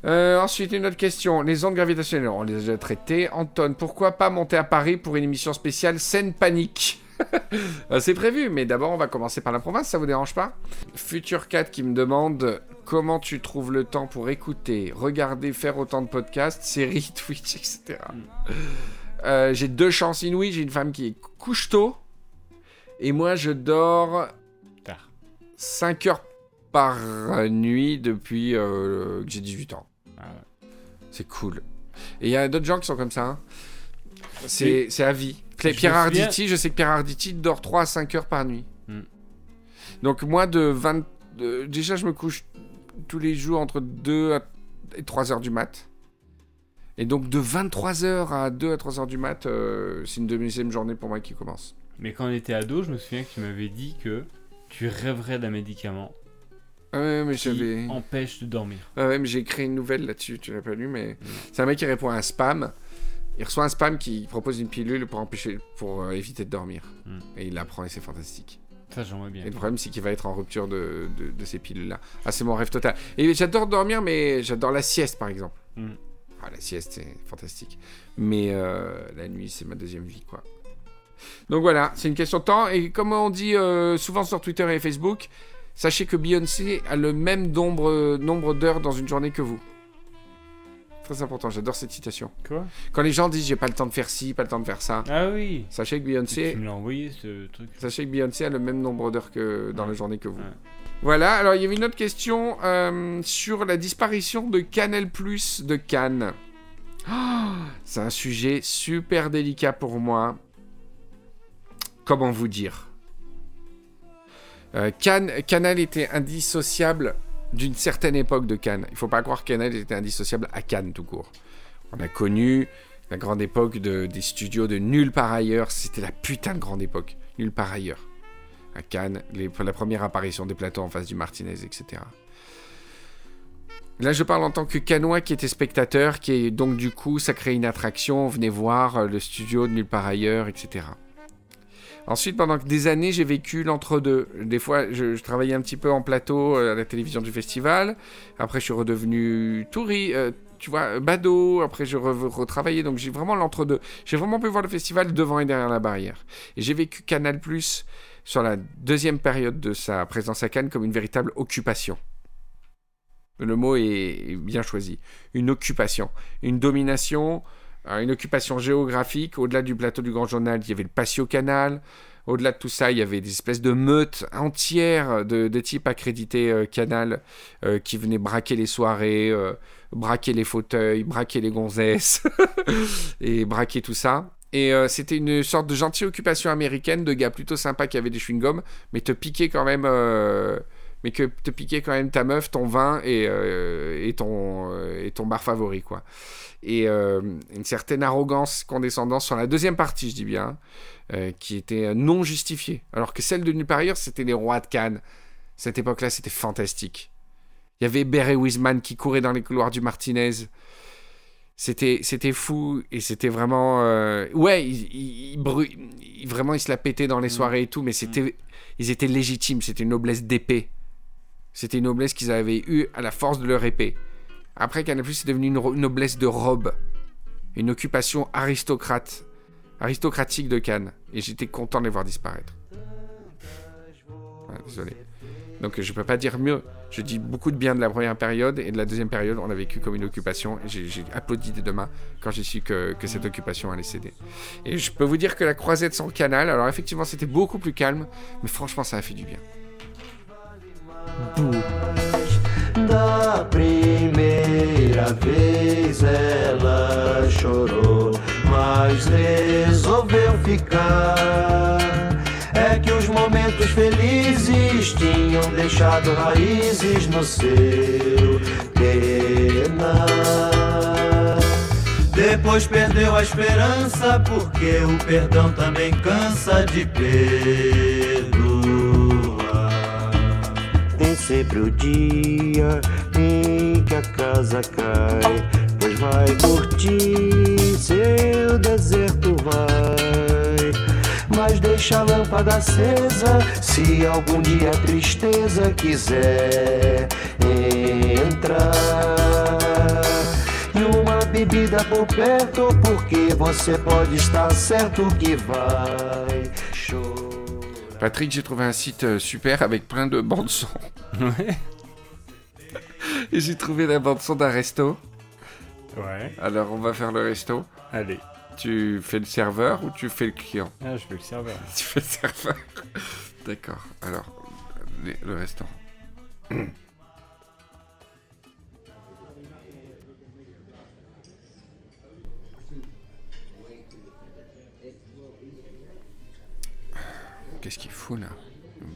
Euh, ensuite, une autre question. Les ondes gravitationnelles, on les a déjà traitées. Anton, pourquoi pas monter à Paris pour une émission spéciale Scène Panique Euh, C'est prévu, mais d'abord, on va commencer par la province, ça vous dérange pas? Future 4 qui me demande comment tu trouves le temps pour écouter, regarder, faire autant de podcasts, séries, Twitch, etc. Euh, j'ai deux chances inouïes. J'ai une femme qui couche tôt. Et moi, je dors Tard. 5 heures par nuit depuis euh, que j'ai 18 ans. Ah. C'est cool. Et il y a d'autres gens qui sont comme ça. hein. C'est c'est à vie. Je Pierre souviens- Arditi, je sais que Pierre Arditi dort 3 à 5 heures par nuit. Hmm. Donc moi, de 20... de- déjà, je me couche tous les jours entre 2 à- et 3 heures du mat. Et donc de 23 heures à 2 à 3 heures du mat, euh, c'est une deuxième journée pour moi qui commence. Mais quand on était ado, je me souviens que tu m'avais dit que tu rêverais d'un médicament ouais, mais qui empêche de dormir. Ah ouais, mais j'ai écrit une nouvelle là-dessus, tu l'as pas lu, mais c'est un mec qui répond à un spam. Il reçoit un spam qui propose une pilule pour empêcher, pour euh, éviter de dormir. Mm. Et il l'apprend et c'est fantastique. Ça, j'aimerais bien. Et le problème, c'est qu'il va être en rupture de, de, de ces pilules-là. Ah, c'est mon rêve total. Et j'adore dormir, mais j'adore la sieste, par exemple. Mm. Ah, la sieste, c'est fantastique. Mais euh, la nuit, c'est ma deuxième vie, quoi. Donc voilà, c'est une question de temps. Et comme on dit euh, souvent sur Twitter et Facebook, sachez que Beyoncé a le même nombre, nombre d'heures dans une journée que vous. Très important, j'adore cette citation. Quoi? Quand les gens disent j'ai pas le temps de faire ci, pas le temps de faire ça, Ah oui. sachez que Tu Beyoncé me l'as envoyé ce truc. Sachez que Beyoncé a le même nombre d'heures que dans la journée que vous. Ouais. Voilà, alors il y avait une autre question euh, sur la disparition de Canal Plus de Cannes. Oh, c'est un sujet super délicat pour moi. Comment vous dire? Euh, Canal était indissociable d'une certaine époque de Cannes. Il faut pas croire que Canal était indissociable à Cannes tout court. On a connu la grande époque de- des studios de nulle part ailleurs. C'était la putain de grande époque. Nulle part ailleurs. À Cannes, la première apparition des plateaux en face du Martinez, etc. Là, je parle en tant que canois qui était spectateur, qui est donc du coup, ça crée une attraction. On venait voir le studio de nulle part ailleurs, etc. Ensuite, pendant des années, j'ai vécu l'entre-deux. Des fois, je, travaillais un petit peu en plateau euh, à la télévision du festival. Après, je suis redevenu touriste, tu vois, badaud. Après, je re- retravaillais. Donc, j'ai vraiment l'entre-deux. J'ai vraiment pu voir le festival devant et derrière la barrière. Et j'ai vécu Canal Plus sur la deuxième période de sa présence à Cannes comme une véritable occupation. Le mot est bien choisi. Une occupation. Une domination, euh, une occupation géographique. Au-delà du plateau du Grand Journal, il y avait le Patio Canal. Au-delà de tout ça, il y avait des espèces de meutes entières de, de types accrédités euh, Canal euh, qui venaient braquer les soirées, euh, braquer les fauteuils, braquer les gonzesses et braquer tout ça. Et c'était une sorte de gentille occupation américaine de gars plutôt sympas qui avaient des chewing-gums, mais te piquaient quand même, mais que te piquaient quand même ta meuf, ton vin et, et ton et ton bar favori quoi. Et euh, une certaine arrogance, condescendance sur la deuxième partie, je dis bien, euh, qui était non justifiée. Alors que celle de nulle part c'était les rois de Cannes. Cette époque-là, c'était fantastique. Il y avait Barry Wiseman qui courait dans les couloirs du Martinez. C'était, c'était fou et c'était vraiment. euh, Ouais, il, il- il bru- il- vraiment, il se la pétait dans les soirées et tout, mais c'était, ils étaient légitimes. C'était une noblesse d'épée. C'était une noblesse qu'ils avaient eue à la force de leur épée. Après, Canal+, c'est devenu une noblesse de robe. Une occupation aristocrate, aristocratique de Cannes. Et j'étais content de les voir disparaître. Désolé. Donc je peux pas dire mieux. Je dis beaucoup de bien de la première période et de la deuxième période, on l'a vécu comme une occupation. J'ai applaudi des deux mains quand j'ai su que, cette occupation allait céder. Et je peux vous dire que la croisette sans le canal, alors effectivement c'était beaucoup plus calme, mais franchement ça a fait du bien. Da primeira vez ela chorou, mas resolveu ficar. É que os momentos felizes tinham deixado raízes no seu penar. Depois perdeu a esperança, porque o perdão também cansa de perdoar. Sempre o dia em que a casa cai, pois vai curtir seu deserto vai. Mas deixa a lâmpada acesa, se algum dia a tristeza quiser entrar. E uma bebida por perto, porque você pode estar certo que vai. Patrick, j'ai trouvé un site euh, super avec plein de bandes son. Ouais. Et j'ai trouvé la bande son d'un resto. Ouais. Alors on va faire le resto. Allez. Tu fais le serveur ou tu fais le client? Ah, je vais le serveur. Tu fais le serveur. D'accord. Alors, les- le restaurant. Qu'est-ce qu'il fout là?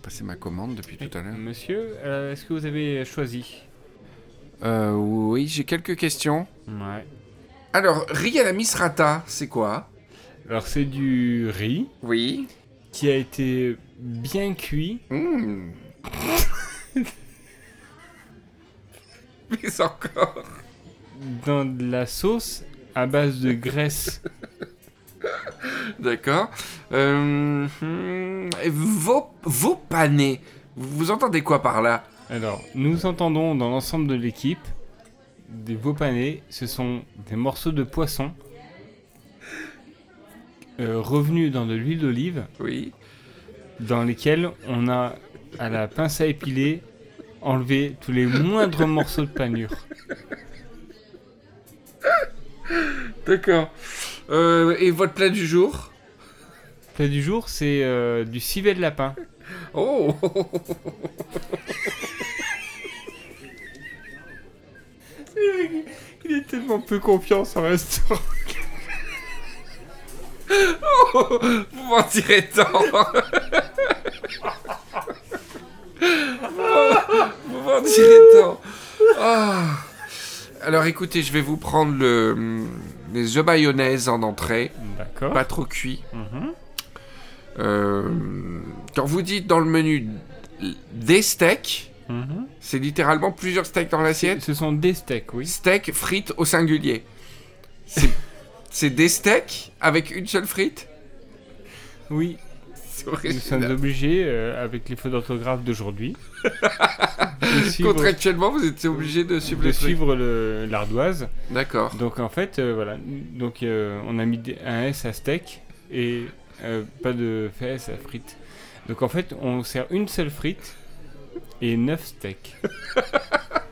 Passer ma commande depuis tout à l'heure. Monsieur, euh, est-ce que vous avez choisi? Euh, oui, j'ai quelques questions. Ouais. Alors, riz à la misrata, c'est quoi? Alors, c'est du riz Oui. qui a été bien cuit. Mmh. Mais encore. dans de la sauce à base de graisse. D'accord. Euh, hmm, vos, vos panés, vous, entendez quoi par là? Alors, nous entendons dans l'ensemble de l'équipe des veaux panés. Ce sont des morceaux de poisson euh, revenus dans de l'huile d'olive, Oui. dans lesquels on a, à la pince à épiler, enlevé tous les moindres morceaux de panure. D'accord. Euh, et votre plat du jour Plat du jour, c'est euh, du civet de lapin. Oh Il est tellement peu confiance en restaurant. Vous m'en direz tant Vous m'en direz tant Ah. Alors écoutez, je vais vous prendre le, les œufs mayonnaise en entrée, D'accord. pas trop cuits. Mhm. Euh, quand vous dites dans le menu des steaks, Mhm. c'est littéralement plusieurs steaks dans l'assiette. Ce sont des steaks, oui. Steak, frites au singulier. C'est- des steaks avec une seule frite? Oui, nous sommes obligés, euh, avec les fautes d'orthographe d'aujourd'hui, suivre, Contractuellement, vous êtes obligé de suivre de le- l'ardoise. D'accord. Donc en fait, euh, voilà. Donc euh, on a mis un S à steak et pas de S à frites. Donc en fait, on sert une seule frite et neuf steaks.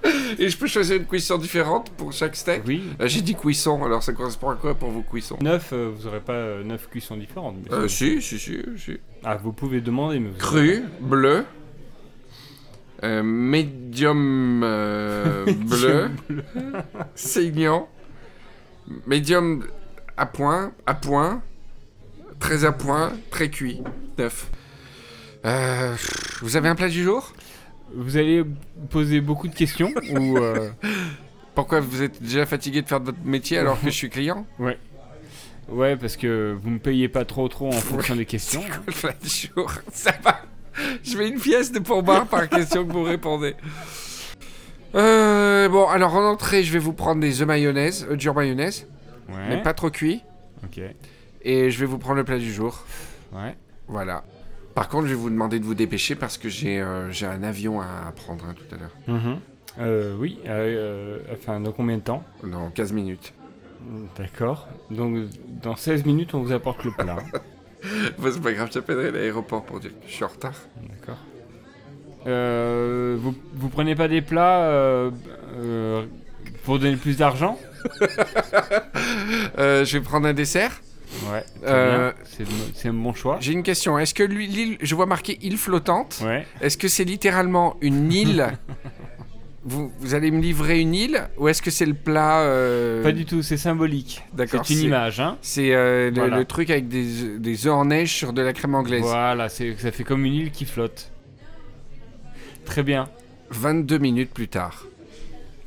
Et je peux choisir une cuisson différente pour chaque steak Oui. Euh, J'ai dit cuisson, alors ça correspond à quoi pour vos cuissons Neuf, euh, vous aurez pas euh, neuf cuissons différentes. bien euh, si, si, si, si. Ah, vous pouvez demander, mais vous Cru, bleu, euh, médium euh, bleu, saignant, médium à point, à point, très à point, très cuit, neuf. Euh, vous avez un plat du jour? Vous allez poser beaucoup de questions ou euh, Pourquoi vous êtes déjà fatigué de faire votre métier alors que je suis client? Ouais parce que vous me payez pas trop trop en fonction des questions. Le plat du jour, ça va. Je mets une pièce de pourboire par question que vous répondez. Euh, bon, alors en entrée, je vais vous prendre des œufs mayonnaise, œufs durs mayonnaise, Ouais. mais pas trop cuits. Ok. Et je vais vous prendre le plat du jour. Ouais. Voilà. Par contre, je vais vous demander de vous dépêcher parce que j'ai euh, un avion à prendre hein, tout à l'heure. Mhm. Euh, oui. euh, enfin, dans combien de temps? Dans 15 minutes. D'accord. Donc, dans 16 minutes, on vous apporte le plat. Bah, c'est pas grave, j'appellerai l'aéroport pour dire que je suis en retard. D'accord. Euh, vous, vous prenez pas des plats euh, euh, pour donner plus d'argent? Je vais prendre un dessert. Ouais. Euh. C'est bon choix. J'ai une question. Est-ce que l'île, je vois marqué île flottante. Ouais. Est-ce que c'est littéralement une île? Vous, vous allez me livrer une île ou est-ce que c'est le plat euh, Pas du tout, c'est symbolique. D'accord, C'est une image, hein. C'est euh, le, Voilà. le truc avec des, des œufs en neige sur de la crème anglaise. Voilà, ça fait comme une île qui flotte. Très bien. 22 minutes plus tard.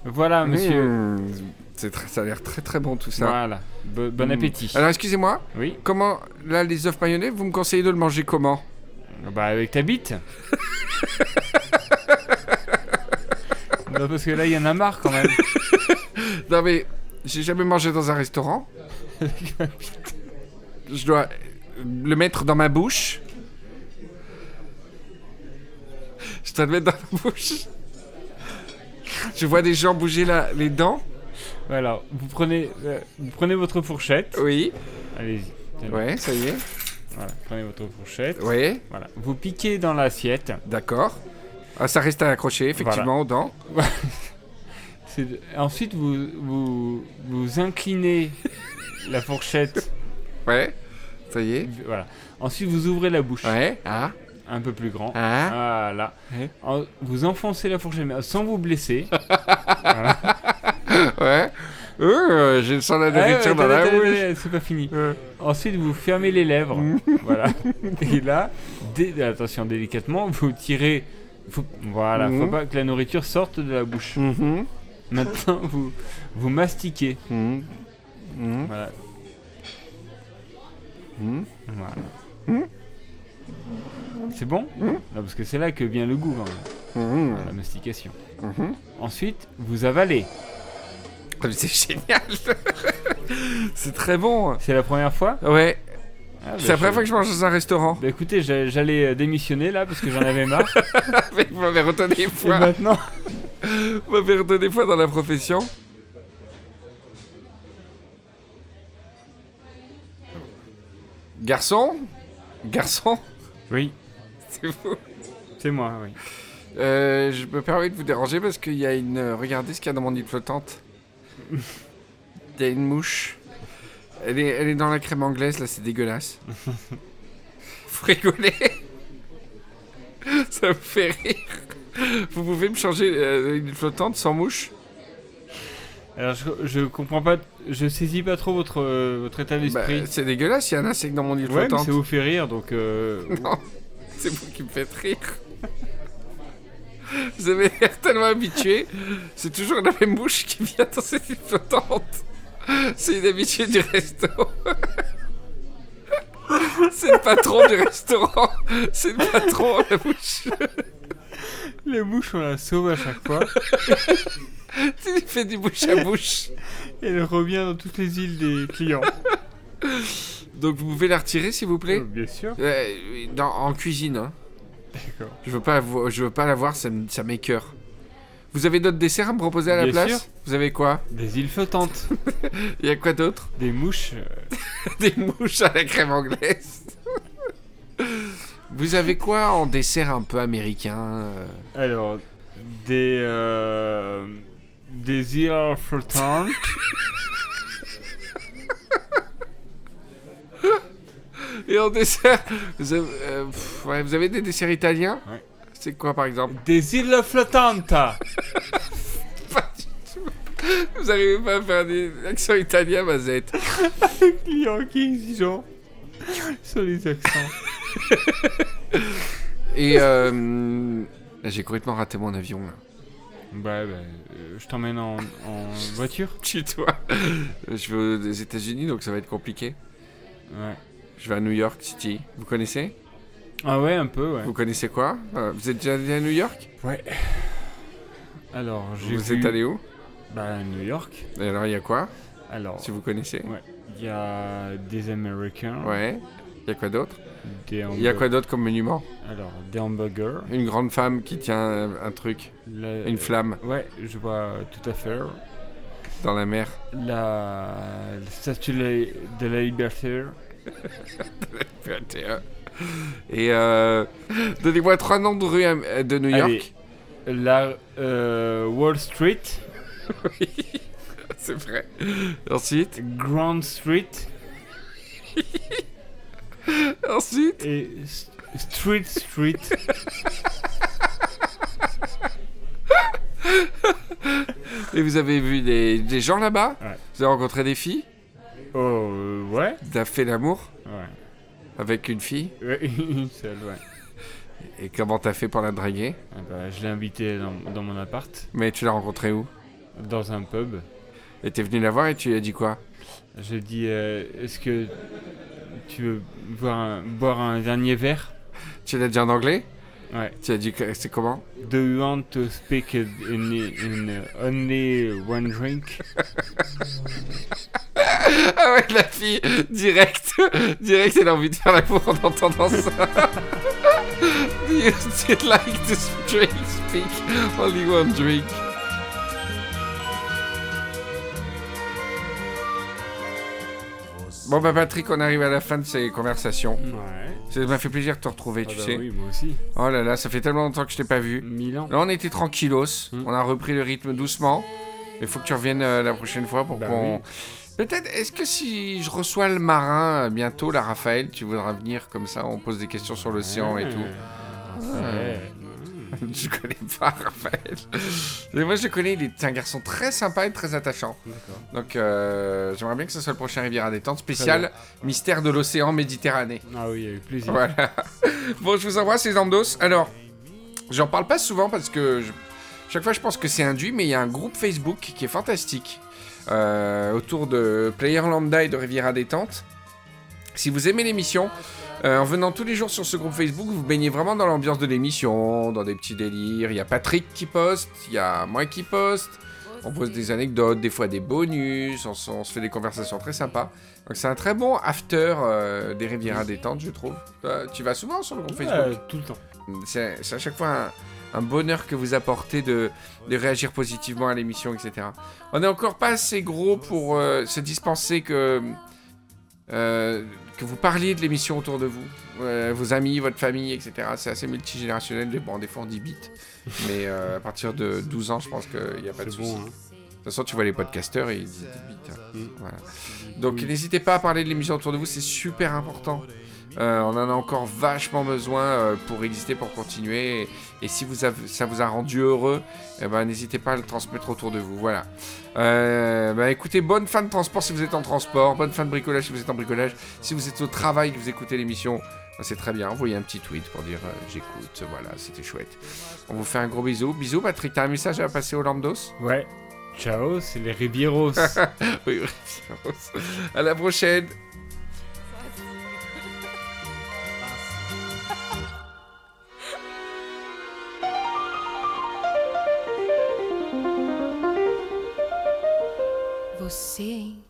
Voilà, monsieur. Mmh, c'est très- ça a l'air très très bon tout ça. Voilà. Bo- bon Mmh. appétit. Alors excusez-moi, Oui. comment là les œufs mayonnais, vous me conseillez de le manger comment? Bah avec ta bite. non, parce que là, il y en a marre quand même. Non mais j'ai jamais mangé dans un restaurant. Je dois le mettre dans ma bouche. Je dois le mettre dans ma bouche. Je vois des gens bouger la- les dents. Voilà, vous prenez, euh, vous prenez votre fourchette. Oui. Allez-y. Ouais, ça y est. Voilà, prenez votre fourchette. Oui, Voilà. Vous piquez dans l'assiette. d'accord. Ah, ça reste à accrocher, effectivement, aux dents. Ensuite, vous, vous, vous inclinez la fourchette. Ouais, ça y est. Voilà. Ensuite, vous ouvrez la bouche. Ouais. Ah. Un peu plus grand. Ah. Voilà. Ouais. En- vous enfoncez la fourchette mais sans vous blesser. voilà. Ouais. Euh, j'ai le sang de la nourriture dans la bouche. C'est pas fini. Ouais. Ensuite, vous fermez les lèvres. voilà. Et là, dé- attention, délicatement, vous tirez. Faut... Voilà, faut Mhm. pas que la nourriture sorte de la bouche. Mhm. Maintenant, vous, vous mastiquez. Mhm. Mhm. Voilà. Voilà. C'est bon? Non, parce que c'est là que vient le goût, Mhm. la mastication. Mhm. Ensuite, vous avalez. Ah, C'est génial. c'est très bon. C'est la première fois Ouais. Ah, bah, C'est la première fois que je mange dans un restaurant. Bah écoutez, j'a- j'allais euh, démissionner là parce que j'en avais marre. Mais vous m'avez redonné Et foi. maintenant, Vous m'avez redonné foi dans la profession. Garçon? Garçon? Oui, C'est vous c'est moi, oui. Euh, je me permets de vous déranger parce qu'il y a une. euh, Regardez ce qu'il y a dans mon île flottante. A une mouche. Elle est, elle est dans la crème anglaise, là, c'est dégueulasse. Vous rigolez? Ça me fait rire. Vous pouvez me changer euh, une flottante sans mouche? Alors je, je comprends pas, je saisis pas trop votre, euh, votre état Bah, d'esprit. C'est dégueulasse, il y a un insecte dans mon île ouais, mais flottante. ça vous fait rire donc. euh, Non, c'est vous qui me faites rire. Vous avez l'air tellement habitué. C'est toujours la même mouche qui vient dans cette île flottante. C'est une habituée du resto. C'est le patron du restaurant. C'est le patron, la mouche. Les mouches, on la sauve à chaque fois. Il fait du bouche à bouche. et elle revient dans toutes les îles des clients. Donc vous pouvez la retirer, s'il vous plaît? Euh, bien sûr. Euh, dans- En cuisine, hein. Je veux pas je veux pas la voir, ça ça m'écœure. Vous avez d'autres desserts à me proposer à la Bien place sûr. Vous avez quoi Des îles flottantes. Il y a quoi d'autre Des mouches. euh, Des mouches à la crème anglaise. Vous avez quoi en dessert un peu américain euh Alors, des. euh, des îles flottantes. Et en dessert, vous avez, euh, pff, ouais, vous avez des desserts italiens Ouais. C'est quoi par exemple des îles flottantes. Pas du tout. Vous arrivez pas à faire des accents italiens, Mazette client qui est exigeant sur les accents. Et euh, là, j'ai complètement raté mon avion là. Bah, bah, euh, je t'emmène en, en voiture. Tu toi Je vais aux États-Unis donc ça va être compliqué. Ouais. Je vais à New York City. Vous connaissez? Ah ouais, un peu, ouais. Vous connaissez quoi? Euh, vous êtes déjà allé à New York? Ouais. Alors, j'ai Vous êtes allé où? Bah, à New York. Et alors, il y a quoi? Alors... Si vous connaissez Ouais. Il y a des Américains. Ouais. Il y a quoi d'autre? Il y a quoi d'autre comme monument? Alors, des hamburgers. Une grande femme qui tient un, truc. Une flamme. Ouais, je vois tout à fait. Dans la mer. La statue de la liberté. Et euh, donnez-moi trois noms de rue euh, de New York. La euh, Wall Street. oui, c'est vrai. Ensuite. Grand Street. Ensuite. Et Street Street. Et vous avez vu des, gens là-bas? Vous avez rencontré des filles? Oh, euh, ouais. Avez fait l'amour Ouais. avec une fille Ouais, une seule, ouais. Et comment t'as fait pour la draguer Ah bah, je l'ai invité dans, dans mon appart, Mais tu l'as rencontrée où dans un pub. Et t'es venu la voir et tu lui as dit quoi J'ai dit, euh, est-ce que tu veux boire un, boire un dernier verre Tu l'as dit en anglais Ouais. Tu as dit que c'est comment? Do you want to speak in, in only one drink? Ah ouais, la fille, direct, direct, elle a envie de faire l'amour en entendant ça. Do you still like to drink, speak only one drink? Bon bah Patrick, on arrive à la fin de ces conversations. Ouais. Ça m'a fait plaisir de te retrouver, Ah tu bah sais. oui, moi aussi. Oh là là, ça fait tellement longtemps que je t'ai pas vu. Milan. Là, on était tranquillos. Mm. On a repris le rythme doucement. Il faut que tu reviennes euh, la prochaine fois pour Bah qu'on. oui. Peut-être, est-ce que si je reçois le marin euh, bientôt, la Raphaël, tu voudras venir comme ça, on pose des questions sur l'océan et tout. Ouais. je connais pas Raphaël. Mais moi, je le connais, il est un garçon très sympa et très attachant. Donc, euh, j'aimerais bien que ce soit le prochain Rivière à détente spécial mystère de l'océan Méditerranée. Ah oui, avec plaisir. Voilà. Bon, je vous embrasse les Amdos. Alors, j'en parle pas souvent parce que je- chaque fois je pense que c'est induit, mais il y a un groupe Facebook qui est fantastique euh, autour de Player Lambda et de Riviera Détente. Si vous aimez l'émission, euh, en venant tous les jours sur ce groupe Facebook, vous baignez vraiment dans l'ambiance de l'émission, dans des petits délires. Il y a Patrick qui poste, il y a moi qui poste. On pose des anecdotes, des fois des bonus, on, se- on se fait des conversations très sympas. Donc c'est un très bon after euh, des Riviera Détente, je trouve. Tu vas souvent sur le groupe Facebook tout le temps. c'est c'est à chaque fois un, un bonheur que vous apportez de, de réagir positivement à l'émission, etc. On n'est encore pas assez gros pour euh, se dispenser que, euh, que vous parliez de l'émission autour de vous, Euh, vos amis, votre famille, etc. C'est assez multigénérationnel. Bon, des fois on dit bit, mais euh, à partir de 12 ans, je pense qu'il n'y a pas de souci. bon, hein. De toute façon, tu vois les podcasteurs et ils disent des bits. hein. Mm. Voilà. Donc n'hésitez pas à parler de l'émission autour de vous, c'est super important. Euh, on en a encore vachement besoin pour exister, pour continuer. Et, et si vous avez, ça vous a rendu heureux, eh ben, n'hésitez pas à le transmettre autour de vous. Voilà. Euh, bah, écoutez, bonne fin de transport si vous êtes en transport, bonne fin de bricolage si vous êtes en bricolage. Si vous êtes au travail, que vous écoutez l'émission, bah, c'est très bien. Envoyez un petit tweet pour dire euh, j'écoute. Voilà, c'était chouette. On vous fait un gros bisou. Bisous, Patrick. T'as un message à passer au Lambdos Ouais. Ciao, c'est les Rivieros. Oui, oui. À la prochaine. você, hein?